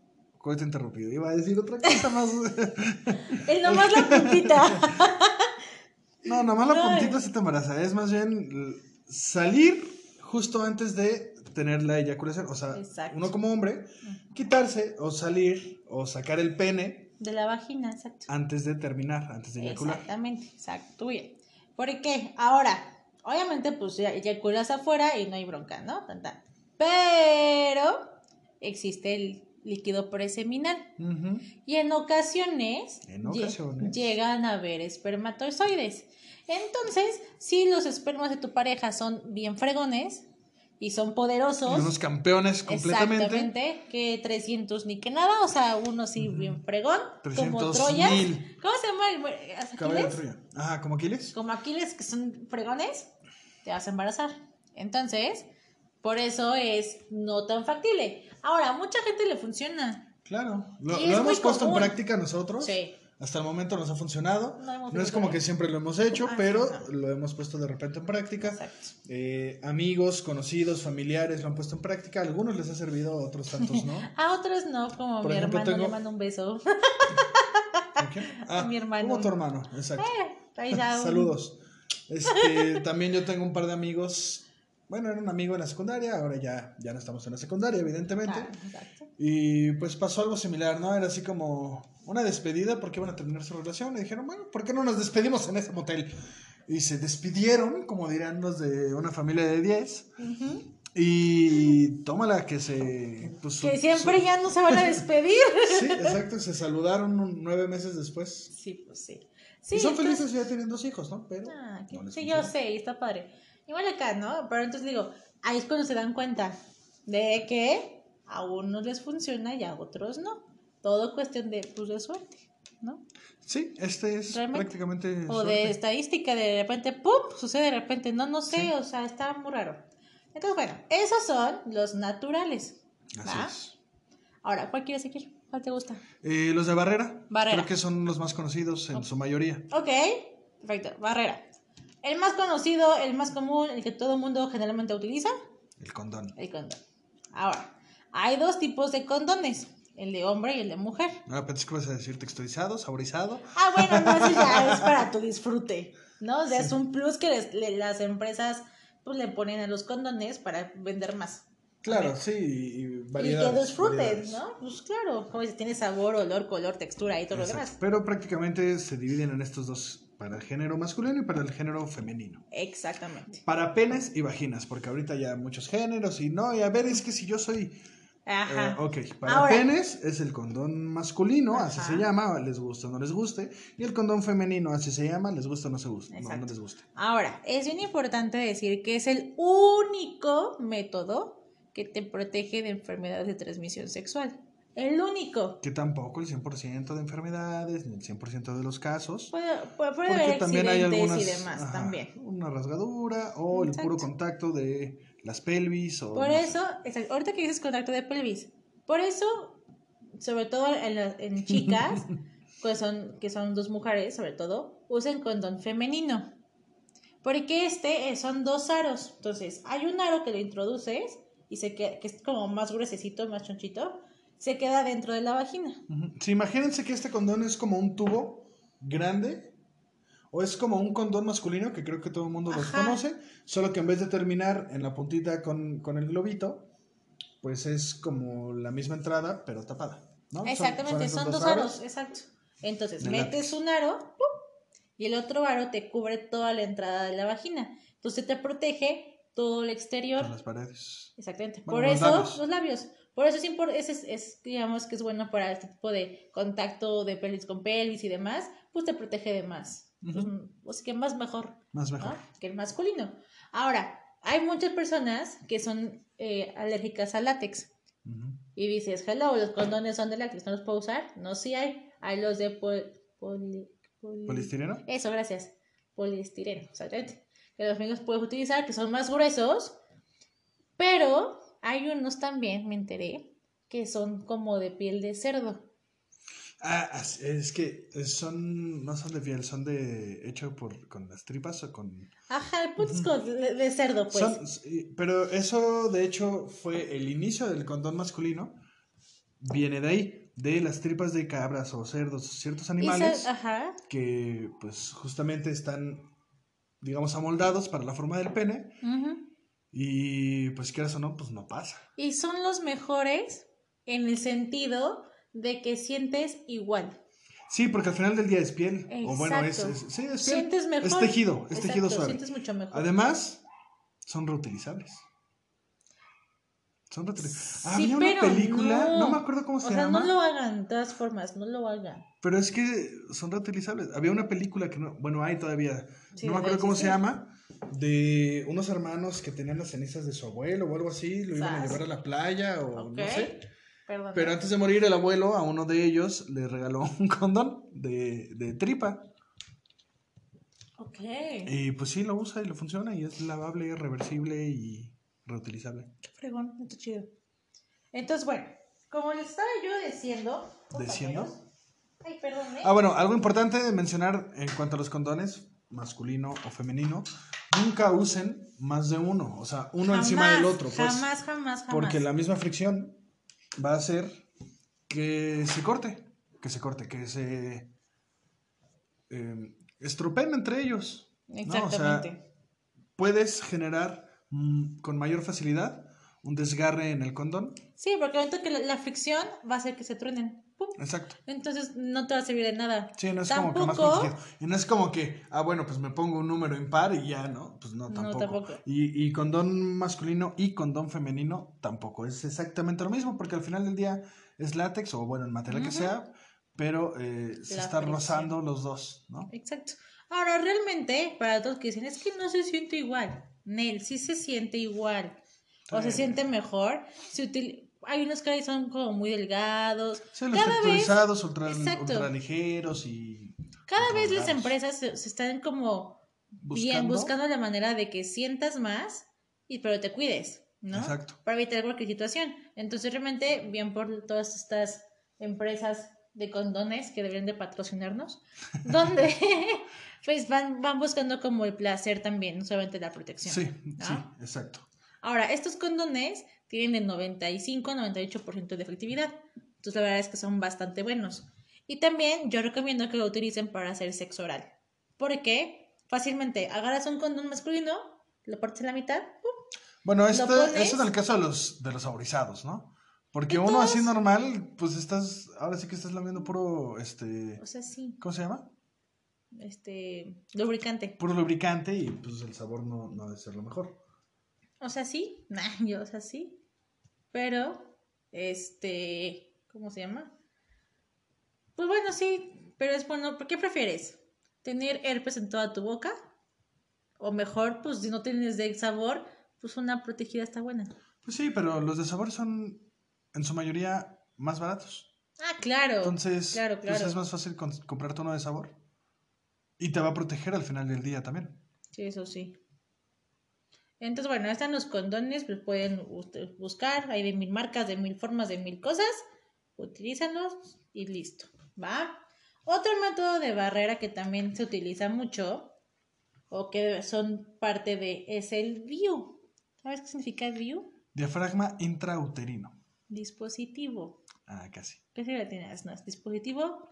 cohete interrumpido. Iba a decir otra cosa más. [LAUGHS] El nomás la puntita. [LAUGHS] no, nomás la No. puntita se te embaraza. Es más bien salir justo antes de tener la eyaculación. O sea, Exacto. uno como hombre, quitarse o salir o sacar el pene De la vagina, exacto. antes de terminar, antes de eyacular. Exactamente, exacto, bien. ¿Por qué? Ahora, obviamente, pues ya eyaculas afuera y no hay bronca, ¿no? Tan, tan. Pero existe el líquido preseminal. Ujú. Y en ocasiones, En ocasiones. llegan a haber espermatozoides. Entonces, si los espermas de tu pareja son bien fregones y son poderosos, Y unos campeones completamente. Exactamente, que 300 ni que nada, o sea, uno sí bien fregón, como 300 Troyas. mil. ¿Cómo se llama? el ¿Aquiles? Troya. Ajá, ¿como Aquiles? Como Aquiles, que son fregones, te vas a embarazar. Entonces, por eso es no tan factible. Ahora, a mucha gente le funciona. Claro. Lo, hemos puesto común. en práctica nosotros. Sí. Hasta el momento nos ha funcionado. No es como bien. que siempre lo hemos hecho, Ah, pero no. lo hemos puesto de repente en práctica. Exacto. Eh, amigos, conocidos, familiares lo han puesto en práctica. A algunos les ha servido, a otros tantos no. [LAUGHS] A otros no, como Por mi ejemplo, hermano tengo- le mando un beso. ¿A [LAUGHS] quién? Ah, Mi hermano. Como tu hermano, exacto. [LAUGHS] Un- Saludos. Este, también yo tengo un par de amigos. Bueno, era un amigo en la secundaria, ahora ya, ya no estamos en la secundaria, evidentemente. Ah. Y pues pasó algo similar, ¿no? Era así como una despedida porque iban a terminar su relación. Y dijeron, bueno, ¿por qué no nos despedimos en ese motel? Y se despidieron, como dirían los de una familia de 10. Ujú. Y tómala que se... pues, Que siempre su- ya no se van a despedir. [LAUGHS] Sí, exacto, se saludaron nueve meses después. Sí, pues sí. Sí, y son entonces- felices ya tienen dos hijos, ¿no? Pero Ah, no sí, yo sé, y está padre. Igual acá, ¿no? Pero entonces digo, ahí es cuando se dan cuenta de que a unos les funciona y a otros no. Todo cuestión de, pues, de suerte, ¿no? Sí, este es Realmente. prácticamente... O de suerte. estadística, de repente, ¡pum! Sucede de repente, no, no sé, Sí. o sea, está muy raro. Entonces, bueno, esos son los naturales. ¿va? Así es. Ahora, ¿cuál quieres seguir? ¿Cuál te gusta? Eh, los de Barrera, Barrera. creo que son los más conocidos en su mayoría. Ok, perfecto, barrera. El más conocido, el más común, el que todo el mundo generalmente utiliza, El condón. el condón. Ahora, hay dos tipos de condones, el de hombre y el de mujer. Ah, pensé que ibas a decir texturizado, saborizado. Ah, bueno, no, eso ya es [LAUGHS] para tu disfrute, ¿no? O sea, es un plus que les- le- las empresas pues, le ponen a los condones para vender más. Claro, sí, y, y Y variedades. que disfruten, variedades. ¿no? Pues claro, como dice, tiene sabor, olor, color, textura y todo lo demás. Pero prácticamente se dividen en estos dos, para el género masculino y para el género femenino. Exactamente. Para penes y vaginas, porque ahorita ya muchos géneros y no, y a ver, es que si yo soy... Ajá. eh, ok, para Ahora- penes es el condón masculino, así Ajá. se llama, les gusta o no les guste, y el condón femenino, así se llama, les gusta o no se gusta, no, no les guste. Ahora, es bien importante decir que es el único método que te protege de enfermedades de transmisión sexual. El único. Que tampoco el 100% de enfermedades, ni el 100% de los casos. Puede, puede, puede Porque haber también hay algunas. y demás ajá, también. Una rasgadura o el puro contacto de las pelvis o. Por no eso, exacto, ahorita que dices contacto de pelvis, por eso, sobre todo en, [LAUGHS] chicas, que son, que son dos mujeres, sobre todo, usen condón femenino. Porque este eh, son dos aros. Entonces, hay un aro que lo introduces y se queda, que es como más gruesecito, más chonchito, se queda dentro de la vagina. Sí, imagínense que este condón es como un tubo grande. O es como un condón masculino, que creo que todo el mundo los conoce. Solo que en vez de terminar en la puntita con, con el globito, pues es como la misma entrada, pero tapada. ¿no? Exactamente, son, dos aros, exacto. Entonces, metes un aro ¡pum! y el otro aro te cubre toda la entrada de la vagina. Entonces te protege todo el exterior. Con las paredes. Exactamente. Bueno, Por eso, labios. los labios. Por eso es, es, es, digamos que es bueno para este tipo de contacto de pelvis con pelvis y demás, pues te protege de más. Pues, o sea que más mejor, Más mejor. ¿no? Que el masculino. Ahora, hay muchas personas que son eh, alérgicas al látex. Ujú. Y dices, hello, los condones son de látex, ¿no los puedo usar? No, sí hay. Hay los de pol- poli- poli- ¿Polistireno? Eso, gracias. Poliestireno, exactamente. Que los amigos puedes utilizar, que son más gruesos. Pero hay unos también, me enteré, que son como de piel de cerdo. Ah, es que son, no son de piel, son de hecho por con las tripas o con Ajá, el punto es como de, de cerdo, pues. son- pero eso de hecho fue el inicio del condón masculino viene de ahí, de las tripas de cabras o cerdos, ciertos animales Ajá. que pues justamente están, digamos, amoldados para la forma del pene ujú. Y pues quieras o no, pues no pasa. Y son los mejores en el sentido de que sientes igual. Sí, porque al final del día es piel. O bueno, es, sí, es piel. Sientes mejor. Es tejido, es tejido suave. Sientes mucho mejor. Además, son reutilizables. Son reutilizables. Sí, Había una película, no. no. me acuerdo cómo o se sea, llama, no lo hagan, de todas formas, no lo hagan. Pero es que son reutilizables. Había una película que no, bueno, hay todavía, Sí, no me acuerdo cómo se llama, de unos hermanos que tenían las cenizas de su abuelo o algo así, lo iban a llevar a la playa o no sé. Perdón. Pero antes de morir, el abuelo a uno de ellos le regaló [LAUGHS] un condón de, de tripa. Ok. Y pues sí, lo usa y le funciona y es lavable, reversible y reutilizable. Qué fregón, está chido. Entonces, bueno, como les estaba yo diciendo. ¿Diciendo? Ay, perdón, ¿eh? Ah, bueno, algo importante de mencionar en cuanto a los condones, masculino o femenino, nunca usen más de uno, o sea, uno encima del otro, pues, Jamás, jamás, jamás. porque la misma fricción va a hacer que se corte, que se corte, que se eh, estropeen entre ellos. ¿no? O sea, Exactamente. puedes generar mm, con mayor facilidad un desgarre en el condón. Sí, porque ahorita que la, la fricción va a hacer que se truenen. ¡Pum! Exacto. Entonces no te va a servir de nada. Sí, no es como que más Tampoco- protegido. Y no es como que, ah, bueno, pues me pongo un número impar y ya, ¿no? Pues no, No, tampoco. tampoco. Y, y condón masculino y condón femenino tampoco. Es exactamente lo mismo porque al final del día es látex o, bueno, el material que sea, pero eh, se La está fricción. rozando los dos, ¿no? Exacto. Ahora, realmente, para todos que dicen, es que no se siente igual. Nel, sí se siente igual. O se siente mejor. Se util- Hay unos que son como muy delgados. Sí, los Cada vez, ultra, exacto. ultra ligeros y. cada vez las empresas se, se están como bien Buscando. buscando la manera de que sientas más y pero te cuides, ¿no? Exacto. Para evitar cualquier situación. Entonces, realmente, bien por todas estas empresas de condones que deberían de patrocinarnos, [LAUGHS] donde pues van, van buscando como el placer también, no solamente la protección. Sí, ¿no? sí, exacto. Ahora, estos condones tienen el 95-98% de efectividad. Entonces, la verdad es que son bastante buenos. Y también yo recomiendo que lo utilicen para hacer sexo oral. Porque fácilmente agarras un condón masculino, lo partes en la mitad, ¡pum! Bueno, este, pones- en el caso de los, de los saborizados, ¿no? Porque uno así normal, pues estás, ahora sí que estás lamiendo puro, este, o sea, sí, ¿cómo se llama? este, lubricante. Puro lubricante y pues el sabor no, no debe ser lo mejor. O sea, sí, [LAUGHS] nah, yo, o sea, sí. Pero, este, ¿cómo se llama? Pues bueno, sí, pero es bueno, ¿por qué prefieres? ¿Tener herpes en toda tu boca? O mejor, pues si no tienes de sabor, pues una protegida está buena. Pues sí, pero los de sabor son en su mayoría más baratos. Ah, claro. Entonces, claro, pues claro. es más fácil comprarte uno de sabor. Y te va a proteger al final del día también. Sí, eso sí. Entonces, bueno, están los condones, pues pueden ustedes buscar, hay de mil marcas, de mil formas, de mil cosas, utilízalos y listo, ¿va? Otro método de barrera que también se utiliza mucho, o que son parte de, es el VIEW. ¿Sabes qué significa VIEW? Diafragma intrauterino. Dispositivo. Ah, casi. ¿Qué significa tienes? No, es dispositivo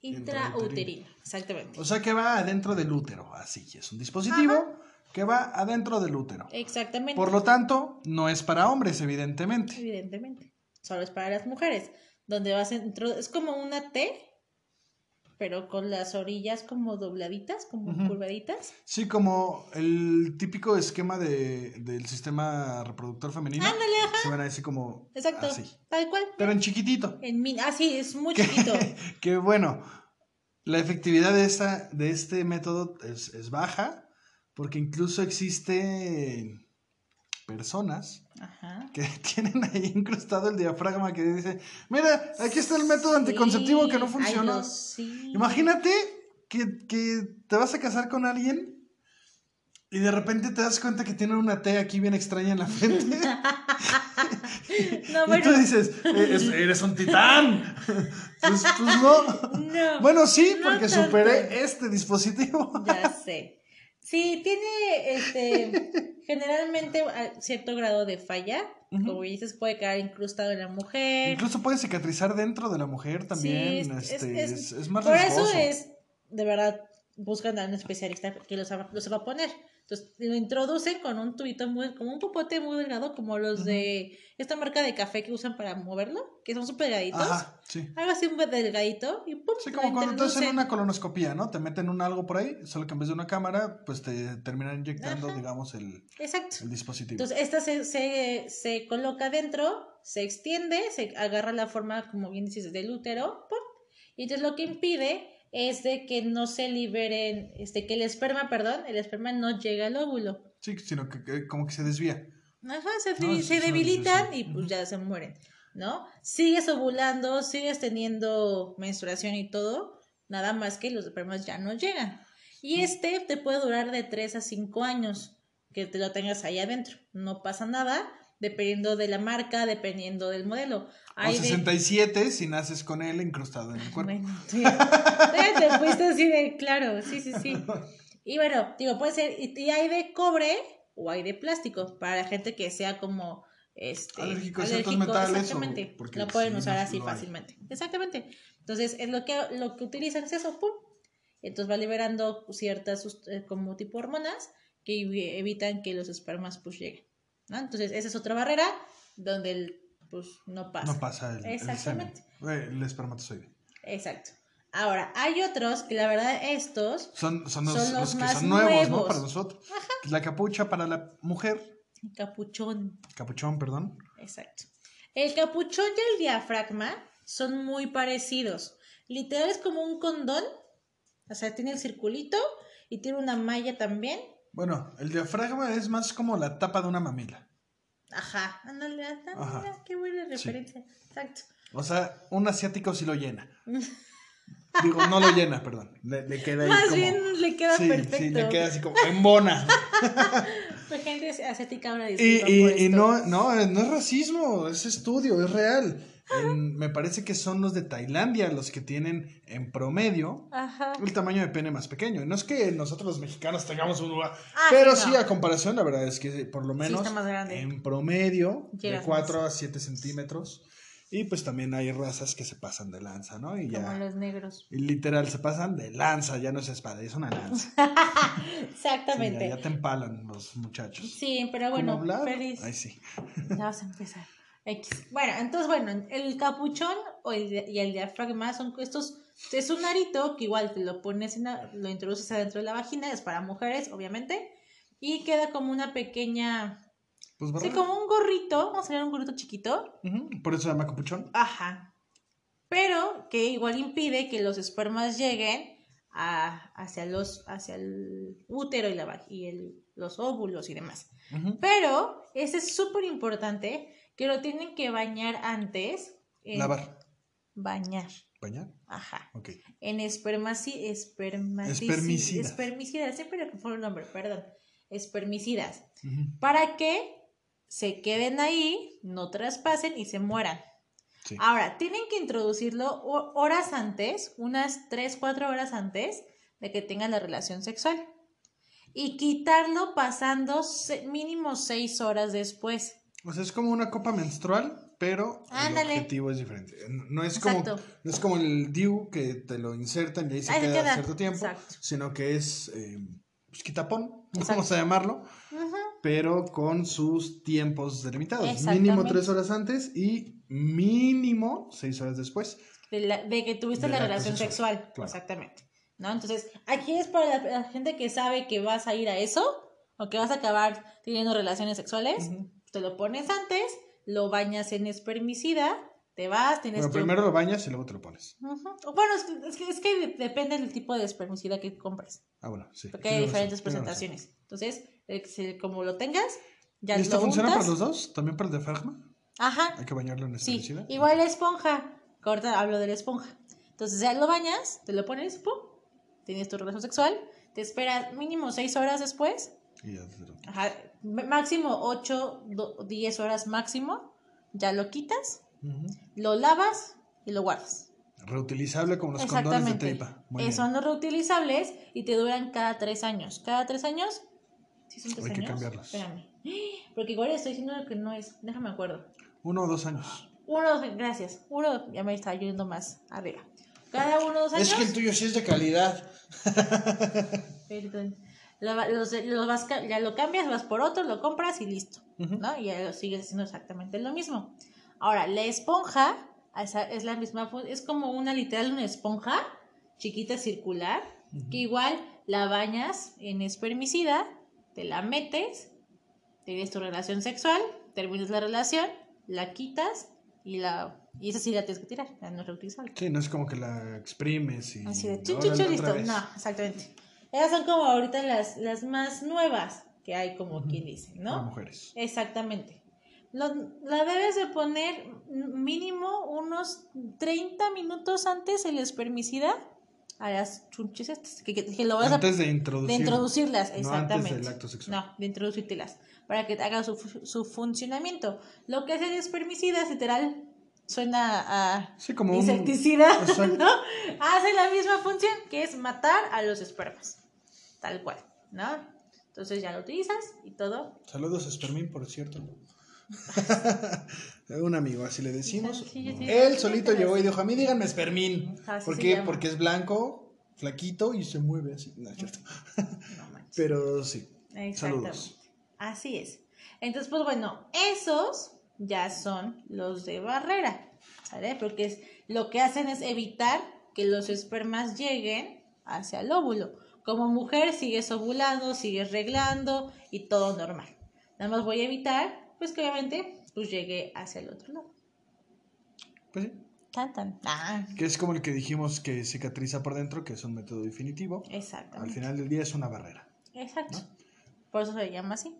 Intrauterino. intrauterino, exactamente. O sea que va adentro del útero. Así es un dispositivo que va adentro del útero. Exactamente. Por lo tanto, no es para hombres, evidentemente. Evidentemente. Solo es para las mujeres. Donde vas dentro, es como una T, pero con las orillas como dobladitas, como curvaditas. Sí, como el típico esquema de, del sistema reproductor femenino. Ándale, ajá. Se ven así como Exacto. así. Tal cual. Pero en chiquitito. En min- ah, sí, es muy [LAUGHS] chiquito. Que bueno, la efectividad de, esta, de este método es, es baja, porque incluso existen personas Ajá. que [LAUGHS] tienen ahí incrustado el diafragma que dice, mira, aquí está el método anticonceptivo que no ay, sí. Imagínate que, que te vas a casar con alguien y de repente te das cuenta que tiene una T aquí bien extraña en la frente. [LAUGHS] No, y tú dices, "E- es- eres un titán. pues, pues no. No. Bueno, sí, porque superé este dispositivo. Ya sé. Sí, tiene este [LAUGHS] generalmente a- cierto grado de falla, como dices, puede quedar incrustado en la mujer. Incluso puede cicatrizar dentro de la mujer también. Sí, este, es- es, es- es más Por riesgoso. eso es, de verdad, buscan a un especialista que los, los va a poner. Entonces, lo introducen con un tubito muy, como un popote muy delgado, como los de esta marca de café que usan para moverlo, que son súper delgaditos. Ajá, sí. Algo así un delgadito y pum, Sí, como cuando te hacen una colonoscopía, ¿no? Te meten un algo por ahí, solo que en vez de una cámara, pues te terminan inyectando, Ajá. digamos, el, Exacto. el dispositivo. Entonces, esta se, se, se coloca dentro, se extiende, se agarra la forma, como bien dices, del útero, ¡pum! y entonces lo que impide es de que no se liberen, este, que el esperma, perdón, el esperma no llega al óvulo. Sí, sino que, que como que se desvía. Ajá, se, No, se debilitan y pues ya se mueren, ¿no? Sigues ovulando, sigues teniendo menstruación y todo, nada más que los espermas ya no llegan. Y este te puede durar de 3 a 5 años que te lo tengas ahí adentro. No pasa nada, dependiendo de la marca, dependiendo del modelo. Hay o de- 67 si naces con él incrustado en el cuerpo. Bueno, sí. Te fuiste así de claro, sí, sí, sí. Y bueno, digo, puede ser, y, hay de cobre o hay de plástico, para la gente que sea como este Alérgico a ciertos metales exactamente. Lo pueden usar así hay. fácilmente. Exactamente. Entonces, es lo que lo que utilizan es eso, pum. Entonces va liberando ciertas eh, como tipo hormonas que evi- evitan que los espermas pues lleguen. ¿No? Entonces, esa es otra barrera donde el pues no pasa. No pasa el, el semen. Exactamente. El espermatozoide. Exacto. Ahora, hay otros que la verdad estos, Son, son los, Son los los que más son nuevos, ¿no? nuevos. Para nosotros. La capucha para la mujer. capuchón, Capuchón, perdón. exacto. El capuchón y el diafragma son muy parecidos. Literal es como un condón, o sea, tiene el circulito y tiene una malla también. Bueno, el diafragma es más como la tapa de una mamila. Ajá, ándale, Ajá. qué buena referencia. Exacto. O sea, un asiático sí lo llena. [LAUGHS] Digo, no lo llena, perdón. Le, le queda ahí Más como... bien le queda sí, perfecto. Sí, le queda así como en bona. La [LAUGHS] gente asiática ahora Y, y- y no, no, no es racismo, es estudio, es real. En- me parece que son los de Tailandia los que tienen en promedio Ajá. el tamaño de pene más pequeño. No es que nosotros los mexicanos tengamos un lugar, Ah, pero sí, sí, a comparación, la verdad es que por lo menos grande. en promedio de Llegas 4 a 7 centímetros. Y pues también hay razas que se pasan de lanza, ¿no? Y Como ya. los negros. Y literal, se pasan de lanza, ya no es espada, es una lanza. [LAUGHS] Sí, Exactamente. ya, ya te empalan los muchachos. Sí, pero ¿Cómo bueno, feliz. Ay, sí. Ya vas a empezar. X. Bueno, entonces, bueno, el capuchón o el, y el diafragma son estos. Es un arito que igual te lo pones, en la- lo introduces adentro de la vagina, es para mujeres, obviamente, y queda como una pequeña. Pues, Sí, como un gorrito, vamos a ver un gorrito chiquito. Por eso se llama capuchón. Ajá. Pero que igual impide que los espermas lleguen a, hacia, los, hacia el útero y, la, y el, los óvulos y demás. Pero ese es súper importante que lo tienen que bañar antes. en- Lavar. Bañar. ¿Bañar? Ajá. Ok. En espermaci, Espermicidas. Espermicidas. Siempre confundo el nombre, perdón. Espermicidas. Para que se queden ahí, no traspasen y se mueran. Sí. Ahora, tienen que introducirlo ho- horas antes, unas 3, 4 horas antes de que tengan la relación sexual. Y quitarlo pasando mínimo 6 horas después. O sea, es como una copa menstrual, pero Ándale. el objetivo es diferente. No es como, Exacto. no es como el DIU que te lo insertan y ahí se Ahí se queda, queda. cierto tiempo, Exacto. sino que es eh, pues, quitapón, Exacto. [LAUGHS] vamos a llamarlo, Ujú. pero con sus tiempos delimitados. Exactamente. Mínimo tres horas antes y mínimo seis horas después. de, la- de que tuviste la relación sexual, sexual. claro. Exactamente. ¿No? Entonces, aquí es para la, la gente que sabe que vas a ir a eso o que vas a acabar teniendo relaciones sexuales. Ujú. Te lo pones antes, lo bañas en espermicida, te vas, tienes tu- primero lo bañas y luego te lo pones. O Bueno, es que, es que, es que de- depende del tipo de espermicida que compres, Ah, bueno, sí. porque hay diferentes razón, presentaciones. Entonces, eh, como lo tengas, ya ¿Y esto lo funciona para los dos? ¿También para el diafragma? Ajá, Hay que bañarlo en Sí, estericida. igual la esponja. Ahorita hablo de la esponja. Entonces ya lo bañas, te lo pones, pum, tienes tu relación sexual, te esperas mínimo 6 horas después, Y ya te lo- ajá, máximo 8, 10 horas máximo, ya lo quitas, Ujú. lo lavas y lo guardas. Reutilizable como los condones de tripa. Muy Eh, bien. son los reutilizables y te duran cada 3 años. Cada 3 años Sí, son tres Hay que cambiarlos. Espérame. [GASPS] Porque igual estoy diciendo que no es. Déjame acuerdo. Uno o dos años. Uno, gracias. Uno, ya me está yendo más arriba. Cada uno dos años. Es que el tuyo sí es de calidad. Perdón. Lo, los- lo vas ya lo cambias, vas por otro, lo compras y listo. ¿No? Y ya lo sigues haciendo exactamente lo mismo. Ahora, la esponja esa es la misma, es como una literal una esponja chiquita circular, que igual la bañas en espermicida, te la metes, tienes tu relación sexual, terminas la relación, la quitas y la y esa sí la tienes que tirar, ya no es reutilizable. Sí, no es como que la exprimes y. Así de otra listo. No, exactamente. Esas son como ahorita las, las más nuevas que hay, como quien dice, Para ¿no? mujeres. Exactamente. Lo- la debes de poner mínimo unos 30 minutos antes el espermicida a las chunchis estas, que, que- que lo vas a Antes de introducir. de introducirlas, No antes exactamente. del acto sexual. No, de introducírtelas, para que haga su, su funcionamiento. Lo que es el espermicida, es literal, suena a Sí, como insecticida. [LAUGHS] ¿no? Hace la misma función, que es matar a los espermas, tal cual, ¿no? Entonces ya lo utilizas y todo. Saludos a Spermín, por cierto. [LAUGHS] un amigo, así le decimos. Sí, sí, sí. Él solito llegó y dijo, a mí díganme Spermín. Así ¿Por qué? Porque es blanco, flaquito y se mueve así. No, es cierto. No. [LAUGHS] Pero sí. Exactamente. Saludos. Así es. Entonces, pues bueno, esos ya son los de barrera, ¿sale? Porque es, lo que hacen es evitar que los espermas lleguen hacia el óvulo. Como mujer sigues ovulando, sigues reglando y todo normal. Nada más voy a evitar, pues que obviamente, pues llegue hacia el otro lado. Pues sí. Tan, tan. Ah, Que es como el que dijimos que cicatriza por dentro, que es un método definitivo. Al exactamente. final del día es una barrera. Exacto. Por eso se llama así.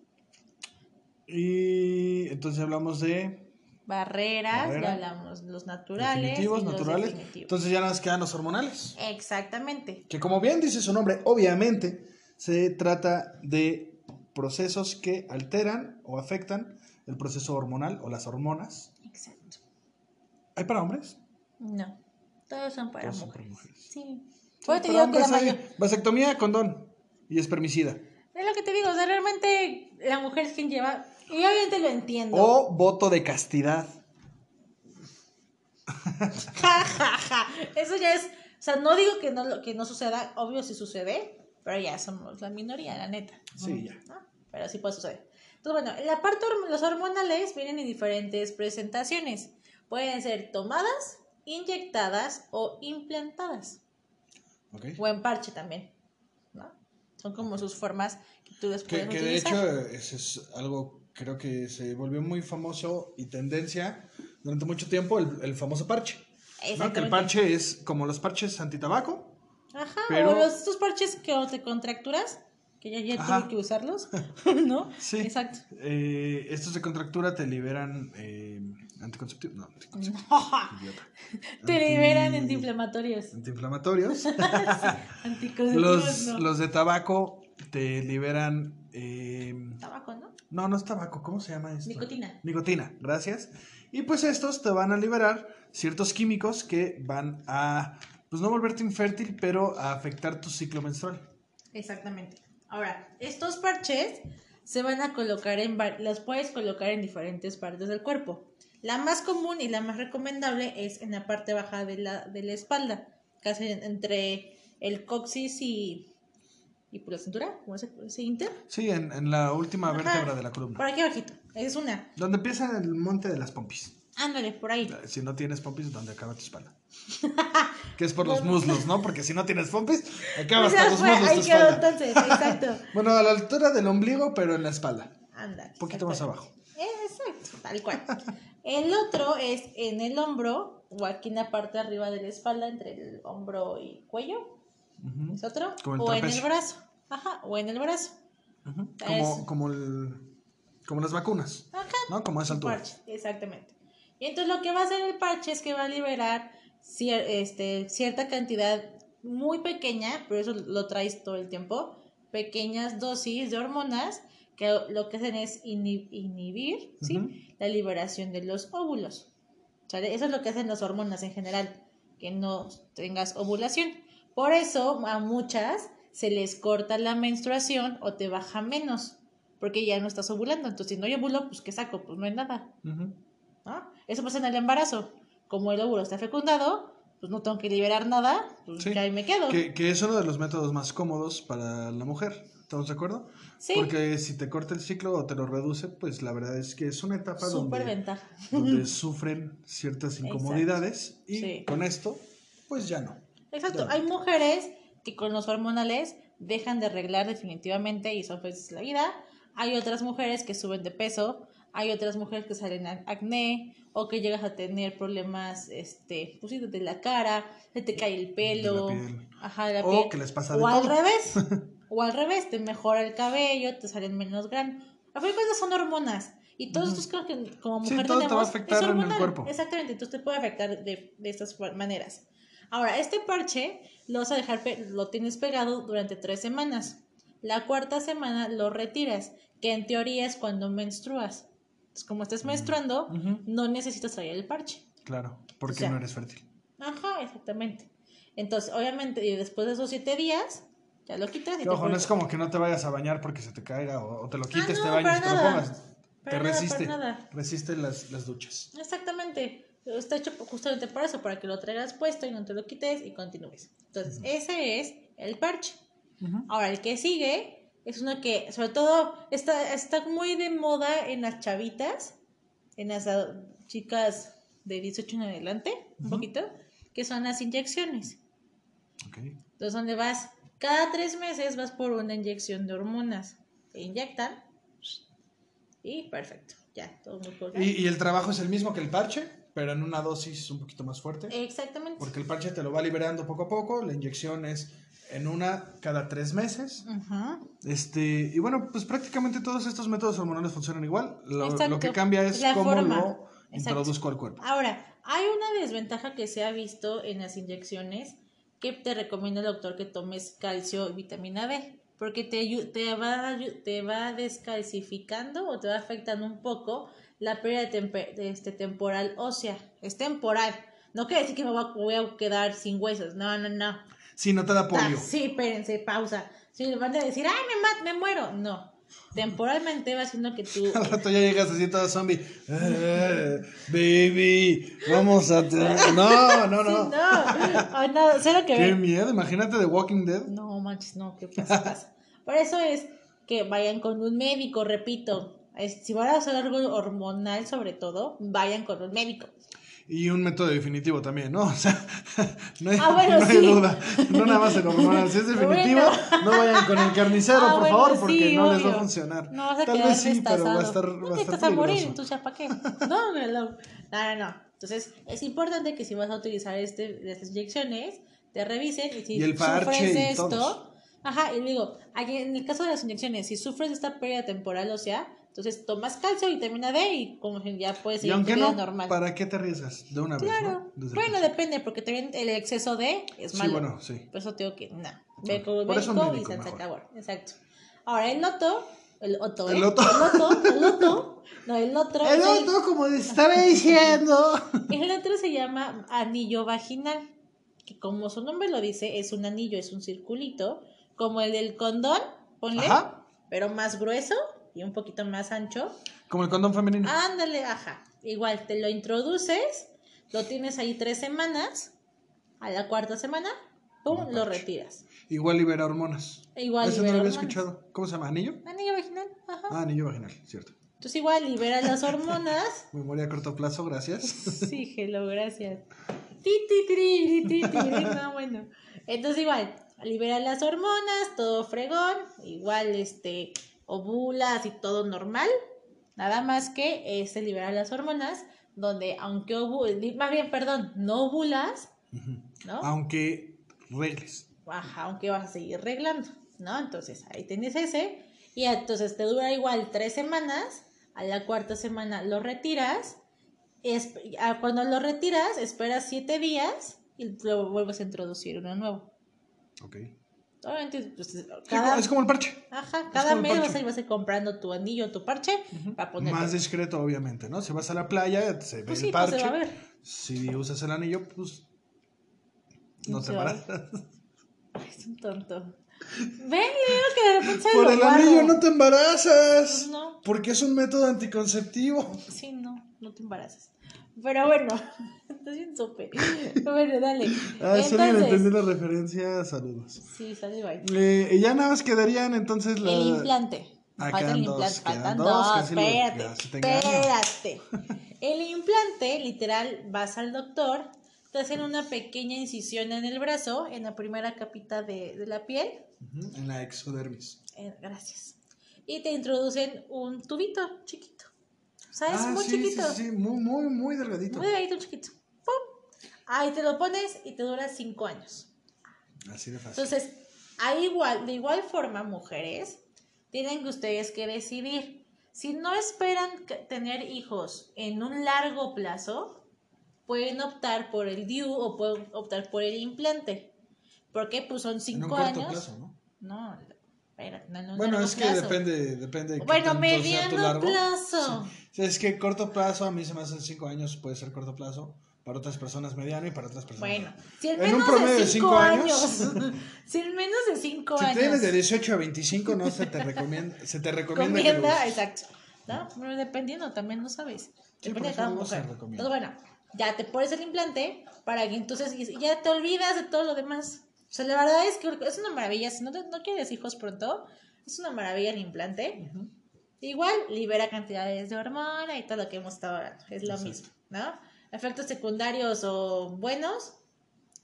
Y entonces hablamos de Barreras, Barrera. ya hablamos los naturales. definitivos, los naturales. definitivos. Entonces ya nos quedan los hormonales. Exactamente. Que como bien dice su nombre, obviamente se trata de procesos que alteran o afectan el proceso hormonal o las hormonas. Exacto. ¿Hay para hombres? No. Todos son para Todos son para mujeres. mujeres. Sí. Eso te digo que la mayor. vasectomía, condón y espermicida. Es lo que te digo, o sea, realmente la mujer es quien lleva. Y obviamente lo entiendo. O voto de castidad. Ja, ja, ja. Eso ya es. O sea, no digo que no, que no suceda, obvio sí sucede, pero ya somos la minoría, la neta. Sí, ya. ¿no? Pero sí puede suceder. Entonces, bueno, la parte horm- los hormonales vienen en diferentes presentaciones. Pueden ser tomadas, inyectadas o implantadas. ¿ok? O en parche también. ¿no? Son como sus formas que tú Que, puedes que de utilizar. hecho es algo creo que se volvió muy famoso y tendencia durante mucho tiempo el, el famoso parche. ¿no? Que el parche es como los parches antitabaco. Ajá, pero- o los, estos parches que te contracturas, que ya Ajá. tuve que usarlos, [LAUGHS] ¿no? Sí. Exacto. Eh, estos de contractura te liberan eh, anticonceptivos. No, anticonceptivos. [LAUGHS] te Anti- liberan antiinflamatorios. [LAUGHS] Antiinflamatorios. Anticonceptivos, los, no. los de tabaco te liberan. eh, Tabaco, ¿no? No, no es tabaco. ¿Cómo se llama esto? Nicotina. Nicotina, gracias. Y pues estos te van a liberar ciertos químicos que van a, pues no volverte infértil, pero a afectar tu ciclo menstrual. Exactamente. Ahora, estos parches se van a colocar en, las puedes colocar en diferentes partes del cuerpo. La más común y la más recomendable es en la parte baja de la, de la espalda, casi en- entre el coxis y, y por la cintura, ¿cómo se ese inter? Sí, en, en la última Ajá. vértebra de la columna. Por aquí abajito, es una. Donde empieza el monte de las pompis. Ándale, por ahí. Si no tienes pompis, donde acaba tu espalda. [LAUGHS] que es por los muslos, ¿no? Porque si no tienes pompis, acaba hasta ya los muslos ahí tu quedó espalda. entonces, exacto. [LAUGHS] Bueno, a la altura del ombligo, pero en la espalda. Ándale. Un poquito más abajo. Exacto, tal cual. El otro es en el hombro o aquí en la parte de arriba de la espalda, entre el hombro y cuello. Es otro. Como o en el brazo. Ajá, o en el brazo. Como, como, el, como las vacunas, Ajá. ¿no? Como esa altura. parche, exactamente. Y entonces lo que va a hacer el parche es que va a liberar cier- este, cierta cantidad muy pequeña, pero eso lo traes todo el tiempo, pequeñas dosis de hormonas que lo que hacen es inhi- inhibir ¿sí? La liberación de los óvulos. Eso es lo que hacen las hormonas en general, que no tengas ovulación. Por eso a muchas se les corta la menstruación o te baja menos. porque ya no estás ovulando. Entonces, si no hay óvulo, pues ¿qué saco? Pues no hay nada. Ujú. ¿no? Eso pasa en el embarazo. Como el óvulo está fecundado, pues no tengo que liberar nada, pues Sí. ya ahí me quedo. Que, que es uno de los métodos más cómodos para la mujer. ¿Estamos de acuerdo? Sí, Porque si te corta el ciclo o te lo reduce, pues la verdad es que es una etapa súper donde, donde [LAUGHS] sufren ciertas incomodidades y Sí. con esto, pues ya no. Exacto. Hay mujeres que con los hormonales dejan de arreglar definitivamente y son felices la vida. Hay otras mujeres que suben de peso. Hay otras mujeres que salen acné o que llegas a tener problemas, este, pues de la cara, se te cae el pelo, De la piel. ajá, de la O piel. que les pasa de o al revés, [LAUGHS] o al revés, te mejora el cabello, te salen menos granos. A fin de son hormonas. Y todos estos cosas que como Sí, mujer todo te va a tenemos afectar en el cuerpo. Exactamente, entonces te puede afectar de, de estas maneras. Ahora, este parche lo vas a dejar, lo tienes pegado durante tres semanas. La cuarta semana lo retiras, que en teoría es cuando menstruas. Entonces, como estás menstruando, no necesitas traer el parche. Claro, porque O sea, no eres fértil. Ajá, exactamente. Entonces, obviamente, y después de esos siete días, ya lo quitas y Que, te ojo, no es como que no te vayas a bañar porque se te caiga o, o te lo quites, no, te bañes, para te lo nada. pongas. Para te nada, para resiste. nada. Resiste las, las duchas. Exactamente. Está hecho justamente para eso, para que lo traigas puesto y no te lo quites y continúes. Entonces, ese es el parche. Ahora, el que sigue es uno que, sobre todo, está, está muy de moda en las chavitas, en las chicas de 18 en adelante, un Ujú. poquito, que son las inyecciones. Ok. Entonces, donde vas, cada tres meses vas por una inyección de hormonas. Te inyectan y perfecto, ya, todo muy cool. Y, y el trabajo es el mismo que el parche, pero en una dosis un poquito más fuerte. Exactamente. Porque el parche te lo va liberando poco a poco, la inyección es en una cada tres meses. Ujú. Este, y bueno, pues prácticamente todos estos métodos hormonales funcionan igual. Lo, Exacto. lo que cambia es La cómo forma. lo Exacto. introduzco al cuerpo. Ahora, hay una desventaja que se ha visto en las inyecciones que te recomienda el doctor que tomes calcio y vitamina D, porque te, te, va, te va descalcificando o te va afectando un poco la pérdida de, este temporal ósea. Es temporal. No quiere decir que me voy a, quedar sin huesos. No, no, no. Si no te da polio. Ah, sí, espérense, pausa. Si le van a decir, ay, me, mat me muero. No. Temporalmente va haciendo que tú [LAUGHS] Al rato ya llegas así todo zombie. Eh, baby, vamos a. No, no, no. [LAUGHS] No, Ay, no, cero que Qué ver. miedo, imagínate The Walking Dead. No manches, no, ¿qué pasa? pasa? Por eso es que vayan con un médico, repito. Es- si van a hacer algo hormonal, sobre todo, vayan con un médico. Y un método definitivo también, ¿no? [LAUGHS] O sea, no hay, Ah, bueno, no hay sí. duda. No nada más el hormonal. Si es definitivo, Bueno. no vayan con el carnicero, Ah, por bueno, favor, porque sí, no les va a funcionar. No vas a Tal vez sí, pero va a estar, No va te estás a morir, entonces para qué. [LAUGHS] No, no, no, no, no. Entonces, es importante que si vas a utilizar este, estas inyecciones, te revisen y si Y el parche sufres y esto, todos. ajá, y digo, aquí en el caso de las inyecciones, si sufres esta pérdida temporal, o sea, entonces tomas calcio, vitamina D y como ya puedes seguir tu vida no, normal. ¿para qué te arriesgas? De una vez, Claro. ¿no? El Bueno, depende, porque también el exceso de es Sí, malo. bueno, sí. Por eso te digo que no. Ve con el médico, y se acabó. Exacto. Ahora, el loto, el otro, El ¿eh? loto. El loto, el loto, no, el otro. El el- otro, como estaba diciendo. [LAUGHS] El otro se llama anillo vaginal, que como su nombre lo dice, es un anillo, es un circulito, como el del condón, ponle, Ajá. pero más grueso y un poquito más ancho. Como el condón femenino. Ándale, ajá. Igual te lo introduces, lo tienes ahí tres semanas, a la cuarta semana, pum, lo retiras. Igual libera hormonas. Igual Ese no libera lo había hormonas. escuchado. ¿Cómo se llama? ¿Anillo? Anillo vaginal, ajá. Ah, anillo vaginal, cierto. Entonces igual libera las hormonas. [LAUGHS] Memoria a corto plazo, gracias. [LAUGHS] Sí, hello, gracias. Ti, ti, tiri, ti, tiri. No, bueno. Entonces igual, libera las hormonas, todo fregón, igual este ovulas y todo normal. Nada más que este libera las hormonas, donde aunque ovulas, más bien, perdón, no ovulas. Aunque regles. Ajá, aunque vas a seguir reglando, ¿no? Entonces ahí tienes ese. Y entonces te dura igual tres semanas. A la cuarta semana lo retiras. es- cuando lo retiras, esperas siete días y luego vuelves a introducir uno nuevo. Ok. Obviamente, pues, cada, es como el parche. ajá, cada mes vas a ir vas a ir comprando tu anillo, tu parche, para ponerlo. Más discreto, obviamente, ¿no? Si vas a la playa, se ve Pues el sí, pues parche. se va a ver. Si usas el anillo, pues no No te paras. [LAUGHS] Ay, es un tonto. Ven, Leo, que de repente Por el guardo. anillo no te embarazas. No. Porque es un método anticonceptivo. Sí, no, no te embarazas. Pero bueno, estás bien sope. Bueno, dale. Ah, Entonces, la referencia, saludos. sí, bye. Eh, ya nada más quedarían entonces la... El implante. Ah, Falta quedan el implante. Faltan dos, Espérate. Espérate. [LAUGHS] El implante, literal, vas al doctor, te hacen una pequeña incisión en el brazo, en la primera capita de, de la piel. En la exodermis. Eh, gracias. Y te introducen un tubito chiquito. O sea, es ah, muy sí, chiquito. Sí, sí, muy, muy, muy delgadito. Muy delgadito, chiquito. ¡Pum! Ahí te lo pones y te dura cinco años. Así de fácil. Entonces, ahí igual, de igual forma, mujeres, tienen que ustedes que decidir. Si no esperan tener hijos en un largo plazo, pueden optar por el DIU o pueden optar por el implante. Porque pues son en un cinco años. plazo, ¿no? No, espérate, no, un Bueno, es que plazo. depende, depende de Bueno, mediano largo. plazo. Sí. Es que corto plazo, a mí se me hacen cinco años, puede ser corto plazo. Para otras personas mediano y para otras personas. Bueno, si en En un menos promedio de de 5 cinco años, años. [LAUGHS] si en menos de 5 Si años. tienes de 18 a 25, no se te recomienda, [LAUGHS] se te recomienda que lo exacto. ¿No? Pero dependiendo, también no sabes. Sí, Depende de cada no mujer. Entonces, bueno, ya te pones el implante para que entonces ya te olvidas de todo lo demás. O sea, la verdad es que es una maravilla. Si no, te- no quieres hijos pronto, es una maravilla el implante. Igual libera cantidades de hormona y todo lo que hemos estado hablando. Es lo Exacto. mismo, ¿no? Efectos secundarios o buenos.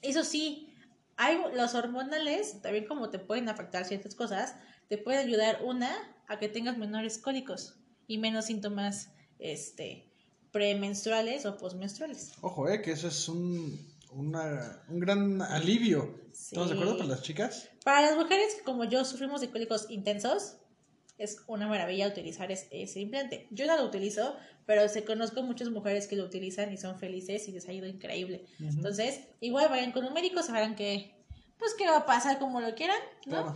Eso sí, hay los hormonales, también como te pueden afectar ciertas cosas, te pueden ayudar una a que tengas menores cólicos y menos síntomas este premenstruales o postmenstruales. Ojo, eh, que eso es un, una- un gran alivio. ¿Estamos de acuerdo Sí. para las chicas? Para las mujeres que como yo sufrimos de cólicos intensos, es una maravilla utilizar es- ese implante. Yo no lo utilizo, pero se conozco muchas mujeres que lo utilizan y son felices y les ha ido increíble. Ujú. Entonces, igual vayan con un médico, sabrán que, pues, qué va a pasar como lo quieran, ¿no? Claro.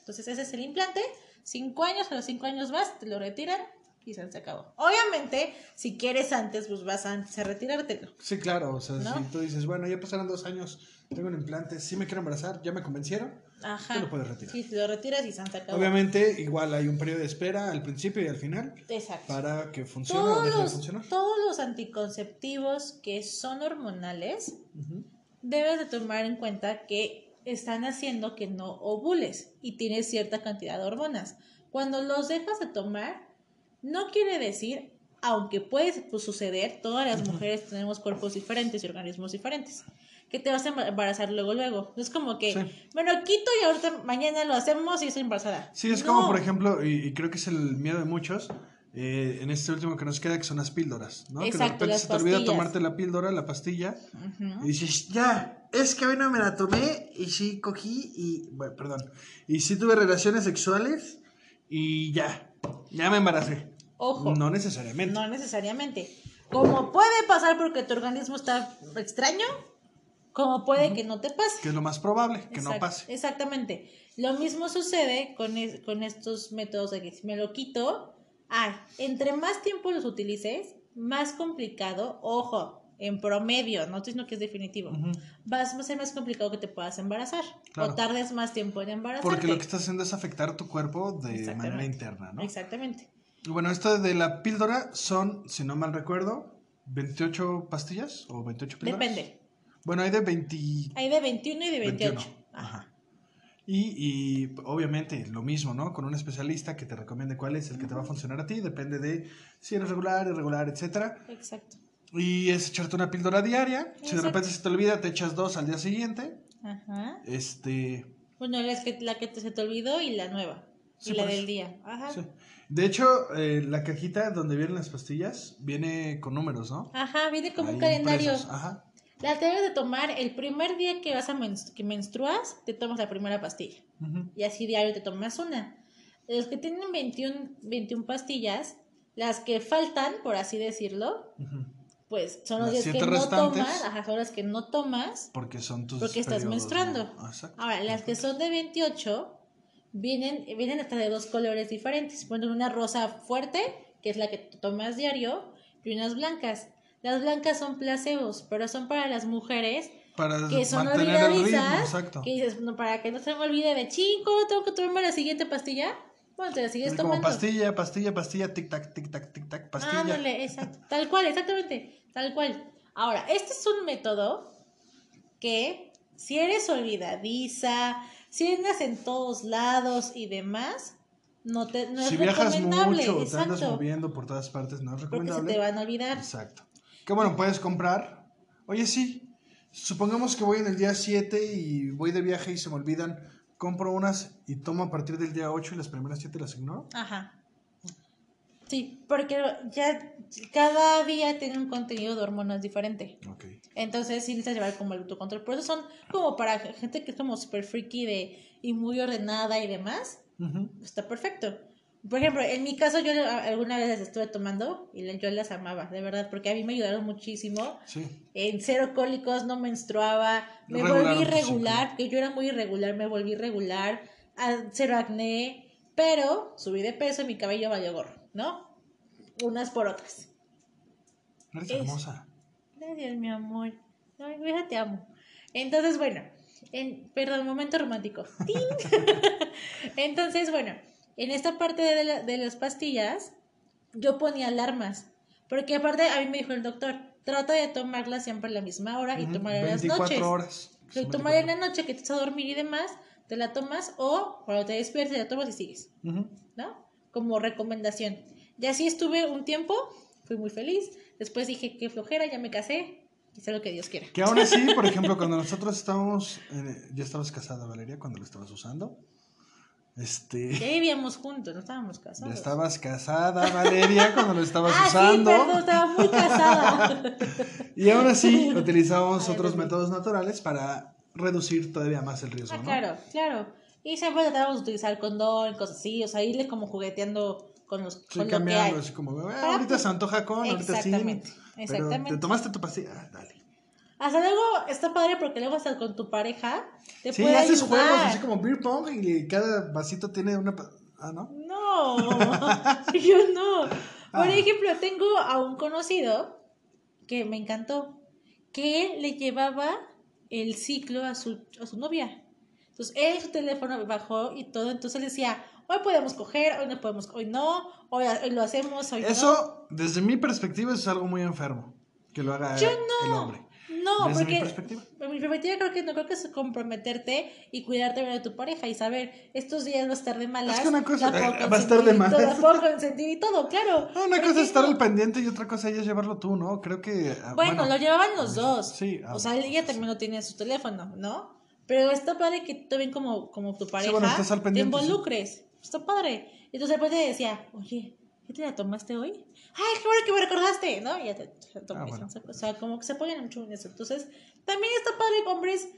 Entonces, ese es el implante. Cinco años, a los cinco años más, te lo retiran y se acabó. Obviamente, si quieres antes, pues vas antes a retirártelo. Sí, claro. O sea, ¿No? si tú dices, bueno, ya pasaron dos años, tengo un implante, sí me quiero embarazar, ya me convencieron, Ajá. Te lo puedes retirar. Sí, lo retiras y se acabó. Obviamente, igual hay un periodo de espera al principio y al final Exacto. para que funcione o todos deje de los, funcionar. todos los anticonceptivos que son hormonales debes de tomar en cuenta que están haciendo que no ovules y tienes cierta cantidad de hormonas. Cuando los dejas de tomar, no quiere decir, aunque puede pues, suceder, todas las mujeres tenemos cuerpos diferentes y organismos diferentes, que te vas a embarazar luego, luego. No es como que, Sí. bueno, quito y ahorita mañana lo hacemos y estoy embarazada. Sí, es No. como, por ejemplo, y, y creo que es el miedo de muchos, eh, en este último que nos queda, que son las píldoras, ¿no? que de Exacto, repente se te olvida tomarte la píldora, la pastilla, y dices, ya, es que hoy no me la tomé, y sí cogí, y, bueno, perdón, y sí tuve relaciones sexuales, y ya, ya me embaracé. Ojo. No necesariamente. No necesariamente. Como puede pasar porque tu organismo está extraño, como puede que no te pase. Que es lo más probable, que no pase. Exactamente. Lo mismo sucede con, es- con estos métodos de que si me lo quito, ay, entre más tiempo los utilices, más complicado, ojo, en promedio, no estoy diciendo que es definitivo, Ujú. vas, va a ser más complicado que te puedas embarazar Claro. o tardes más tiempo en embarazarte. Porque lo que estás haciendo es afectar tu cuerpo de manera interna, ¿no? Exactamente. Bueno, esto de la píldora son, si no mal recuerdo, 28 pastillas o 28 píldoras. Depende. Bueno, hay de 20... Hay de 21 y de 28. 21. Ajá. Ajá. Y, y obviamente lo mismo, ¿no? Con un especialista que te recomiende cuál es el que te va a funcionar a ti, depende de si eres regular, irregular, etcétera. Exacto. Y es echarte una píldora diaria. Si de repente se te olvida, te echas dos al día siguiente. Ajá. Este, Bueno, la, que, la que te, se te olvidó y la nueva. Sí, y la del día. Ajá. sí. De hecho, eh, la cajita donde vienen las pastillas viene con números, ¿no? Ajá, viene como un Ahí calendario. impresos. Ajá. La debes de tomar el primer día que vas a menstru- que menstruas, te tomas la primera pastilla. Ujú. Y así diario te tomas una. Los que tienen 21, 21 pastillas, las que faltan, por así decirlo, Ujú. pues son los Las días que no tomas, ajá, son las que no tomas Porque son tus. porque estás menstruando. Ah. Ahora, las que son de 28 vienen, vienen hasta de dos colores diferentes. Ponen una rosa fuerte, que es la que tomas diario, y unas blancas. Las blancas son placebos, pero son para las mujeres Para que son olvidadizas, que dices, no, para que no se me olvide de chingo, tengo que tomarme la siguiente pastilla. Bueno, te la sigues Así como tomando. pastilla, pastilla, pastilla, tic tac, tic tac, tic tac, pastilla. Ándale, exacto. Tal cual, exactamente. Tal cual. Ahora, este es un método que si eres olvidadiza, si andas en todos lados y demás, no, te, no si es viajas recomendable. mucho o te andas exacto. moviendo por todas partes, no es Porque se recomendable. te van a olvidar. Exacto. Que bueno, puedes comprar. Oye, sí. Supongamos que voy en el día 7 y voy de viaje y se me olvidan. Compro unas y tomo a partir del día 8 y las primeras 7 las ignoro. Ajá. Sí, porque ya cada día tiene un contenido de hormonas diferente. Ok. Entonces sí necesitas llevar como el autocontrol. Por eso son como para gente que es como super freaky de, y muy ordenada y demás. Está perfecto. Por ejemplo, en mi caso yo alguna vez las estuve tomando y yo las amaba, de verdad, porque a mí me ayudaron muchísimo. Sí. En cero cólicos, no menstruaba, me volví irregular, que yo era muy irregular, me volví irregular, a- cero acné, pero subí de peso y mi cabello valió gorro, ¿no? Unas por otras. Eres Es- hermosa. Gracias, mi amor. Ay, hija, te amo. Entonces, bueno, en, perdón, momento romántico. [LAUGHS] Entonces, bueno, en esta parte de, la- de las pastillas, yo ponía alarmas. Porque aparte, a mí me dijo el doctor, trata de tomarla siempre a la misma hora y Ujú. tomarla en las 24 noches. horas. Si tomar en la noche que te vas a dormir y demás, te la tomas o cuando te despiertes la tomas y sigues. ¿no? Como recomendación. Y así estuve un tiempo, fui muy feliz. Después dije, qué flojera, ya me casé, y sé lo que Dios quiera. Que aún así, [LAUGHS] por ejemplo, cuando nosotros estábamos. eh, ya estabas casada, Valeria, cuando lo estabas usando. Este. Ya vivíamos juntos, no estábamos casados. Ya estabas casada, Valeria, cuando lo estabas [LAUGHS] ah, usando. sí, perdón, estaba muy casada. [LAUGHS] Y aún así utilizábamos otros métodos naturales para reducir todavía más el riesgo, ah, ¿no? claro, claro. Y siempre tratábamos de utilizar condón, cosas así, o sea, irle como jugueteando con los Sí, con lo que hay. cambiando, así como, "Ah, ahorita se antoja con, ahorita sí. Exactamente, Pero te tomaste tu pastilla, ah, dale. Hasta luego está padre porque luego hasta con tu pareja te Sí, puede haces ayudar. juegos así como beer pong y cada vasito tiene una... Ah, ¿no? No, [LAUGHS] yo no. Por Ah. ejemplo, tengo a un conocido que me encantó, que él le llevaba el ciclo a su, a su novia. Entonces, él su teléfono bajó y todo, entonces él decía, hoy podemos coger, hoy no podemos, hoy no, hoy, hoy lo hacemos, hoy no. Eso, desde mi perspectiva, es algo muy enfermo. Que lo haga Yo el no. hombre. No, Desde mi porque perspectiva. en mi perspectiva creo que no creo que es comprometerte y cuidarte bien de tu pareja y saber estos días va a estar de malas. Es que una cosa- eh, va a estar de malas. La puedo consentir y todo, claro. No, una ¿Por cosa es estar no? al pendiente y otra cosa es llevarlo tú, ¿no? Creo que... ah, Bueno, lo llevaban los dos. Sí, ah, o sea, ella también lo tenía en su teléfono, ¿no? Pero está padre que tú también como, como tu pareja bueno, estás al te pendiente, sí. involucres. Está padre. Entonces después te decía, oye, ¿qué te la tomaste hoy? Ay, qué bueno que me recordaste, ¿no? Y ya te, te la tomas. Ah, bueno. O sea, como que se apoyan mucho en eso. Entonces, también está padre que hombres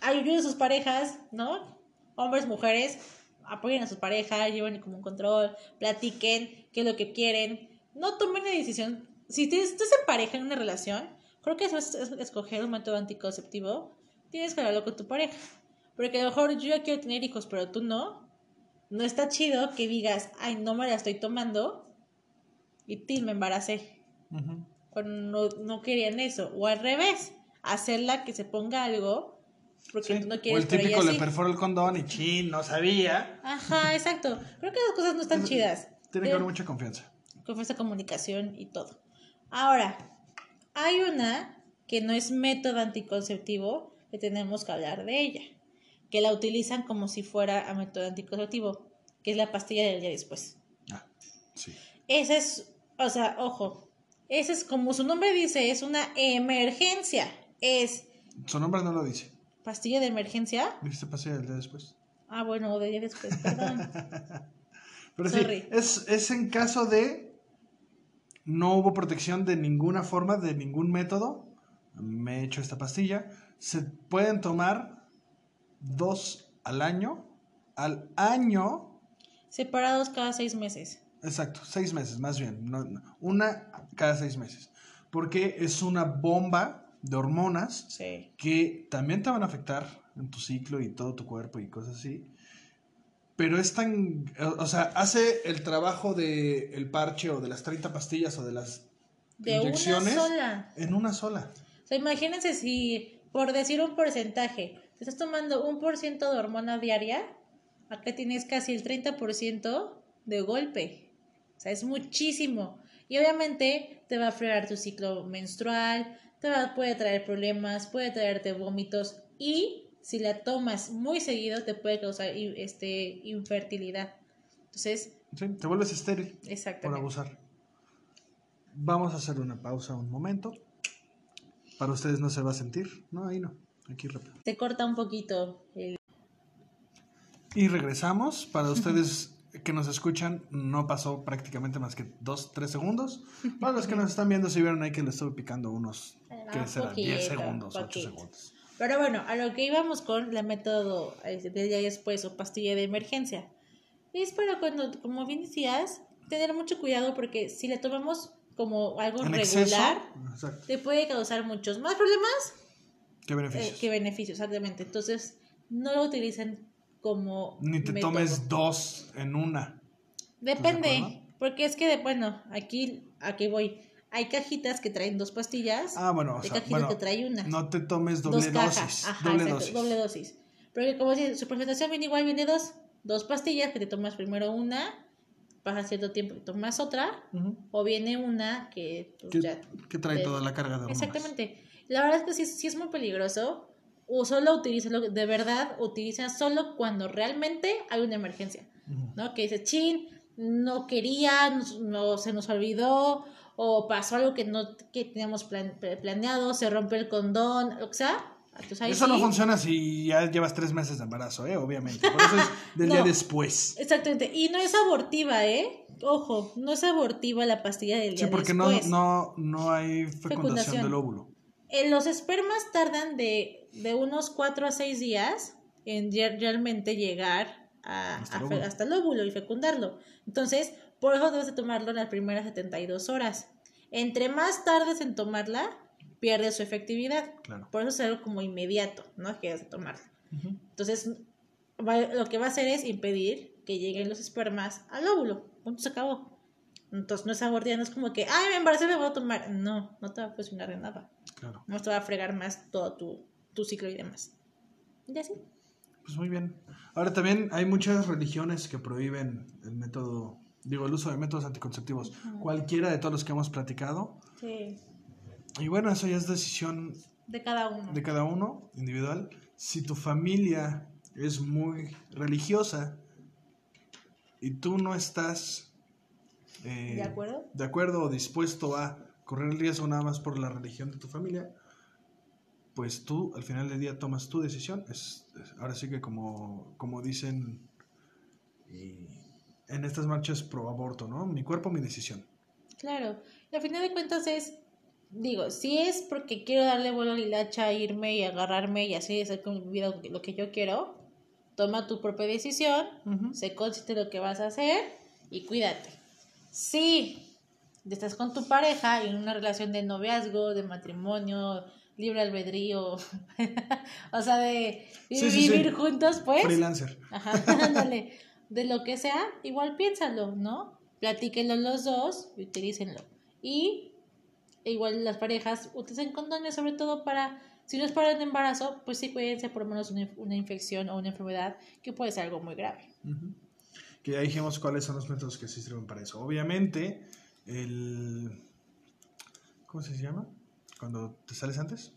ayuden a sus parejas, ¿no? Hombres, mujeres, apoyen a sus parejas, lleven como un control, platiquen qué es lo que quieren. No tomen una decisión. Si estás en pareja en una relación, creo que es escoger un método anticonceptivo. Tienes que hablarlo con tu pareja. Porque a lo mejor yo ya quiero tener hijos, pero tú no. No está chido que digas, ay, no me la estoy tomando y ti me embaracé. Ujú. Cuando no, no querían eso. O al revés, hacerla que se ponga algo porque Sí. tú no O quieres el pero ella típico le sí. perforó el condón y chin, no sabía. Ajá, exacto. Creo que las cosas no están chidas. Tiene que haber mucha confianza. confianza, comunicación y todo. Ahora, hay una que no es método anticonceptivo, que tenemos que hablar de ella, que la utilizan como si fuera a método anticonceptivo, que es la pastilla del día después. Ah, sí. Esa es, o sea, ojo, esa es como su nombre dice, es una emergencia, es Su nombre no lo dice. pastilla de emergencia. Dijiste pastilla del día después. Ah, bueno, de día después, perdón. [LAUGHS] Pero Sorry. sí, es, es en caso de no hubo protección de ninguna forma, de ningún método. Me he hecho esta pastilla. Se pueden tomar dos al año. Al año, Separados cada seis meses. exacto, seis meses más bien. no- no, una cada seis meses. Porque es una bomba de hormonas Sí. que también te van a afectar en tu ciclo y todo tu cuerpo y cosas así. Pero es tan, o sea, hace el trabajo de el parche o de las 30 pastillas o de las De inyecciones una sola. en una sola. O sea, imagínense si por decir un porcentaje, te estás tomando un por ciento de hormona diaria, acá tienes casi el 30% de golpe. O sea, es muchísimo. Y obviamente te va a frenar tu ciclo menstrual, te va, puede traer problemas, puede traerte vómitos y si la tomas muy seguido te puede causar este, infertilidad. Entonces... Sí, te vuelves estéril Exactamente. por abusar. Vamos a hacer una pausa un momento. Para ustedes no se va a sentir. No, ahí no. Aquí rápido. Te corta un poquito el... Y regresamos. Para ustedes que nos escuchan, no pasó prácticamente más que dos, tres segundos. Para los que nos están viendo, si vieron ahí que le estuve picando unos, ¿qué Ah, será? poquito, 10 segundos, 8 poquito. segundos. Pero bueno, a lo que íbamos con la método eh, de día después o pastilla de emergencia. Es para cuando, como bien decías, tener mucho cuidado porque si le tomamos como algo En regular, te puede causar muchos más problemas ¿Qué eh, beneficios? que beneficios, exactamente. Entonces, no lo utilicen como Ni te método. tomes dos en una. ¿Estás de Depende, porque es que, bueno, aquí, aquí voy. Hay cajitas que traen dos pastillas. Ah, bueno, o sea, cajitas bueno, que trae una. no te tomes doble dos dosis. Ajá, doble exacto, dosis. doble dosis. Porque como dice, su presentación viene igual, viene dos, dos pastillas que te tomas primero una, pasa cierto tiempo y tomas otra, o viene una que pues, que, ya... que trae te- toda la carga de hormonas. Exactamente. La verdad es que sí, sí es muy peligroso. O solo utilízalo, de verdad, utiliza solo cuando realmente hay una emergencia. ¿no? Que dice, chin, no quería, no, se nos olvidó, o pasó algo que no que teníamos plan- planeado, se rompió el condón, que sea. Entonces, Eso no sí. funciona si ya llevas tres meses de embarazo, ¿eh? Obviamente. Por eso es [LAUGHS] del No. día después. Exactamente. Y no es abortiva, ¿eh? Ojo, no es abortiva la pastilla del Sí, día porque no, después. no, no hay fecundación, Fecundación. del óvulo. Eh, los espermas tardan de, de unos 4 a 6 días en realmente llegar a- Hasta a el óvulo. hasta el óvulo y fecundarlo. Entonces, por eso debes de tomarlo en las primeras 72 horas. Entre más tardes en tomarla, pierde su efectividad. Claro. Por eso es algo como inmediato, ¿no? Que debes de tomarla. Ujú. Entonces, va- lo que va a hacer es impedir que lleguen los espermas al óvulo. Punto, se acabó. Entonces, no es abortiva, no es como que, ay, me embaracé, me voy a tomar. No, no te va a funcionar de nada. Claro. No te va a fregar más todo tu, tu ciclo y demás. Y así. Pues muy bien. Ahora también hay muchas religiones que prohíben el método, digo, el uso de métodos anticonceptivos. Ujú. Cualquiera de todos los que hemos platicado. Sí. Y bueno, eso ya es decisión De cada uno. de cada uno, individual. Si tu familia es muy religiosa y tú no estás eh, ¿De acuerdo? de acuerdo o dispuesto a correr el riesgo nada más por la religión de tu familia, pues tú al final del día tomas tu decisión. Es, es- ahora sí que como, como dicen y en estas marchas pro aborto, ¿no? Mi cuerpo, mi decisión. Claro. Y al final de cuentas es, digo, si es porque quiero darle vuelo a la hilacha, irme y agarrarme y así hacer con mi vida lo que yo quiero, toma tu propia decisión, sé consciente de lo que vas a hacer y cuídate. Si estás con tu pareja en una relación de noviazgo, de matrimonio, libre albedrío, [LAUGHS] o sea, de Sí, sí, vivir sí. juntos, pues, Freelancer. Ajá, [LAUGHS] ándale. De lo que sea, igual piénsalo, ¿no? Platíquenlo los dos y utilícenlo. Y igual las parejas utilicen condones, sobre todo para, si no es para el embarazo, pues sí cuídense por lo menos una, una infección o una enfermedad que puede ser algo muy grave. Ujú. Que ya dijimos cuáles son los métodos que sí sirven para eso. Obviamente, el... ¿Cómo se llama? Cuando te sales antes.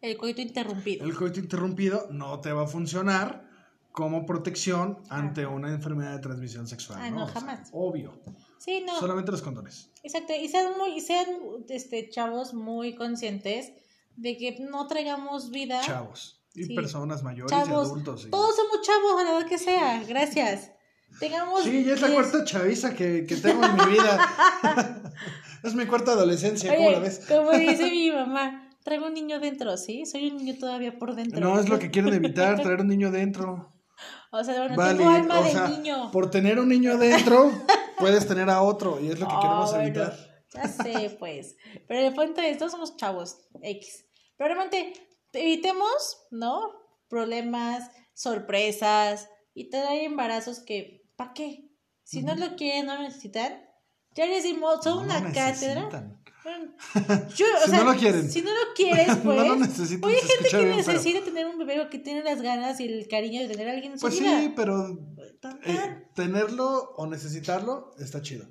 El coito interrumpido. El coito interrumpido no te va a funcionar como protección ante una enfermedad de transmisión sexual. Ah, ¿no? no, O sea, jamás. obvio. Sí, no. Solamente los condones. Exacto, y sean muy, sean este chavos muy conscientes de que no traigamos vida. Chavos. Y Sí. personas mayores Chavos, y adultos. y- Todos somos chavos a la edad que sea, gracias. Tengamos Sí, ya es la cuarta chaviza que, que tengo en mi vida. [LAUGHS] es mi cuarta adolescencia, ¿cómo Oye, la ves? como dice mi mamá, traigo un niño dentro, ¿sí? Soy un niño todavía por dentro. No, es lo que quieren evitar, [LAUGHS] traer un niño dentro. O sea, bueno, Vale, tengo alma o de niño. por tener un niño adentro, [LAUGHS] puedes tener a otro, y es lo que queremos bueno, evitar. Ya sé, pues. Pero el punto es, todos somos chavos, X. Pero realmente, evitemos, ¿no? Problemas, sorpresas, y te hay embarazos que, ¿para qué? Si no lo quieren, no lo necesitan. Ya les dimos, son No una cátedra. Necesitan. [LAUGHS] Yo, o Si sea, no lo quieren. Si no lo quieres, [LAUGHS] No pues. lo necesitan, Oye, se gente que bien, pero- necesita tener un bebé o que tiene las ganas y el cariño de tener a alguien en su Pues vida. sí, pero eh, tenerlo o necesitarlo está chido.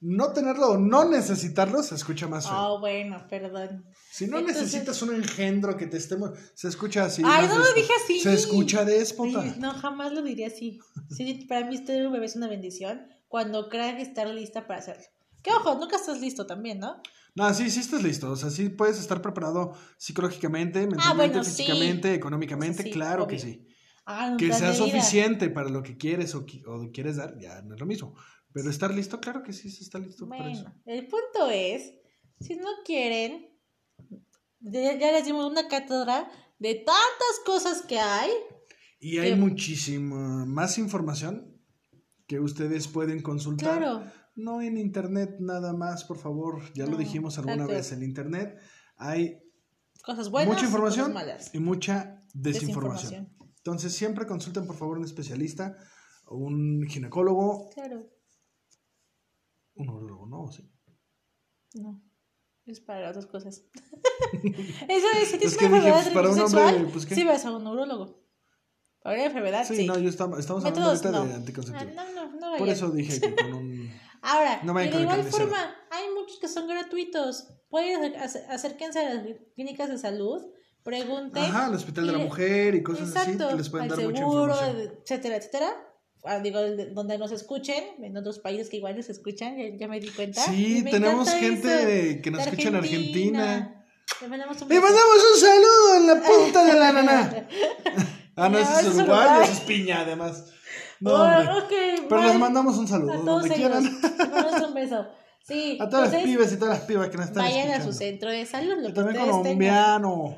No tenerlo o no necesitarlo se escucha más feo. Oh, bueno, perdón. si no entonces- necesitas un engendro que te estemos, se escucha así. Ay, no lo dije así. Se escucha déspota. Oye, no, jamás lo diría así. Sí, [LAUGHS] para mí tener un bebé es una bendición cuando creas estar lista para hacerlo. Que ojo, nunca estás listo también, ¿no? No, sí, sí estás listo. O sea, sí puedes estar preparado psicológicamente, mentalmente, Ah, bueno, sí. físicamente, económicamente. Sí, claro obvio. que sí. Ah, Que sea suficiente para lo que quieres o, o quieres dar, ya no es lo mismo. Pero estar listo, claro que sí, se está listo para eso. El punto es, si no quieren, ya, ya les dimos una cátedra de tantas cosas que hay. Y hay que- muchísima más información que ustedes pueden consultar. Claro. No en internet nada más, por favor. Ya lo No, dijimos alguna exacto. vez. En internet hay Cosas buenas mucha información cosas malas. y mucha desinformación. Desinformación. Entonces siempre consulten por favor un especialista, un ginecólogo, Claro, un urologo, ¿no? Sí. no. Es para otras cosas. [LAUGHS] Eso es, si tienes Es que una dije, enfermedad pues, para un hombre, pues, ¿qué? sí vas a un neurólogo. Para una enfermedad, Sí, sí. no, yo estamos, estamos hablando ahorita no. de Ah, anticonceptivo. no, no, no Por eso dije que con un... Ahora, No y de igual forma, hay muchos que son gratuitos. Pueden acérquense a las clínicas de salud, pregunten. Ajá, al hospital de la mujer y cosas Exacto, así que les pueden dar mucha seguro, información. etcétera, etcétera. Ah, digo, donde nos escuchen, en otros países que igual les escuchan, ya, ya me di cuenta. Sí, tenemos gente eso. que nos escucha en Argentina. Le mandamos un ¡Le mandamos un saludo en la punta de la nana! [LAUGHS] Ah, no, No, es Uruguay. es piña, además. No, Oh, ok, Pero les mandamos un saludo a todos donde ellos. quieran. Un beso. Sí, [LAUGHS] A todas las pibes y todas las pibas que nos están vayan a su centro de salud, lo que también colombiano.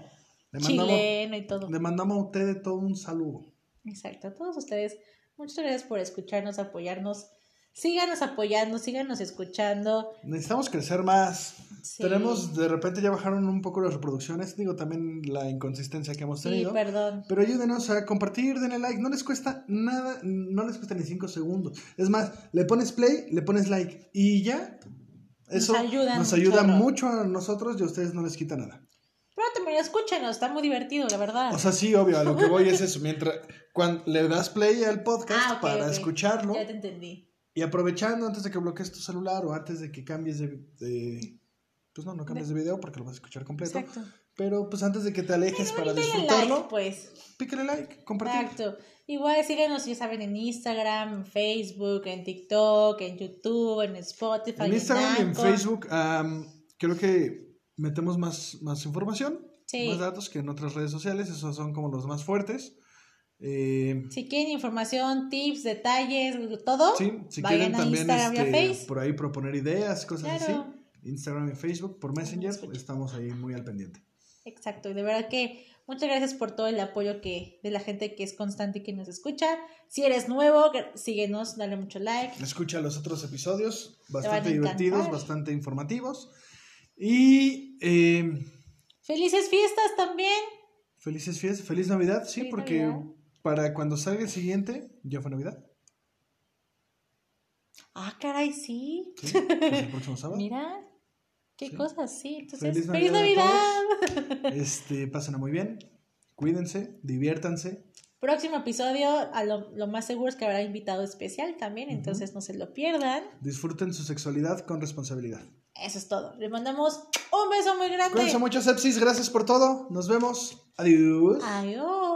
Le chileno y todo. le mandamos a ustedes todo un saludo. Exacto, a todos ustedes, muchas gracias por escucharnos, apoyarnos. Síganos apoyando, síganos escuchando. Necesitamos crecer más. Sí. Tenemos, de repente ya bajaron un poco las reproducciones. Digo, también la inconsistencia que hemos Sí, tenido. perdón. Pero ayúdenos a compartir, denle like. No les cuesta nada, no les cuesta ni 5 segundos. Es más, le pones play, le pones like y ya. Eso Nos ayudan nos ayuda mucho a nosotros y a ustedes no les quita nada. Pero escúchenos, está muy divertido, la verdad. O sea, sí, obvio, a lo que voy es eso. Mientras cuando le das play al podcast Ah, para escucharlo Ya te entendí. Y aprovechando antes de que bloquees tu celular o antes de que cambies de, de- pues no, no cambies de video porque lo vas a escuchar completo. Exacto. Pero pues antes de que te alejes para disfrutarlo, like, pues. pícale like, compartir. Exacto. Igual síganos, ya saben, en Instagram, en Facebook, en TikTok, en YouTube, en Spotify, En Instagram y en. Facebook am, creo que metemos más, más información, Sí. más datos que en otras redes sociales, esos son como los más fuertes. Eh, Si quieren información, tips, detalles, todo, sí, si vayan quieren a también Instagram y a este, Face. por ahí proponer ideas, cosas Claro. así. Instagram y Facebook, por Messenger, estamos ahí muy al pendiente. Exacto, y de verdad que muchas gracias por todo el apoyo que de la gente que es constante y que nos escucha. Si eres nuevo, síguenos, dale mucho like. Escucha los otros episodios, bastante divertidos, bastante informativos. Y eh, Felices fiestas también. felices fiestas, feliz Navidad, sí, Feliz porque Navidad. Para cuando salga el siguiente, ya fue Navidad. Ah, caray, sí. Sí, pues el próximo [LAUGHS] sábado. Mira, qué Sí. cosas, sí. Entonces, Feliz feliz Navidad Navidad. a [LAUGHS] Este, pásenla muy bien, cuídense, diviértanse. Próximo episodio, a lo, lo más seguro es que habrá invitado especial también, entonces no se lo pierdan. Disfruten su sexualidad con responsabilidad. Eso es todo. Les mandamos un beso muy grande. Cuídense mucho, Sepsis. Gracias por todo. Nos vemos. Adiós. Adiós.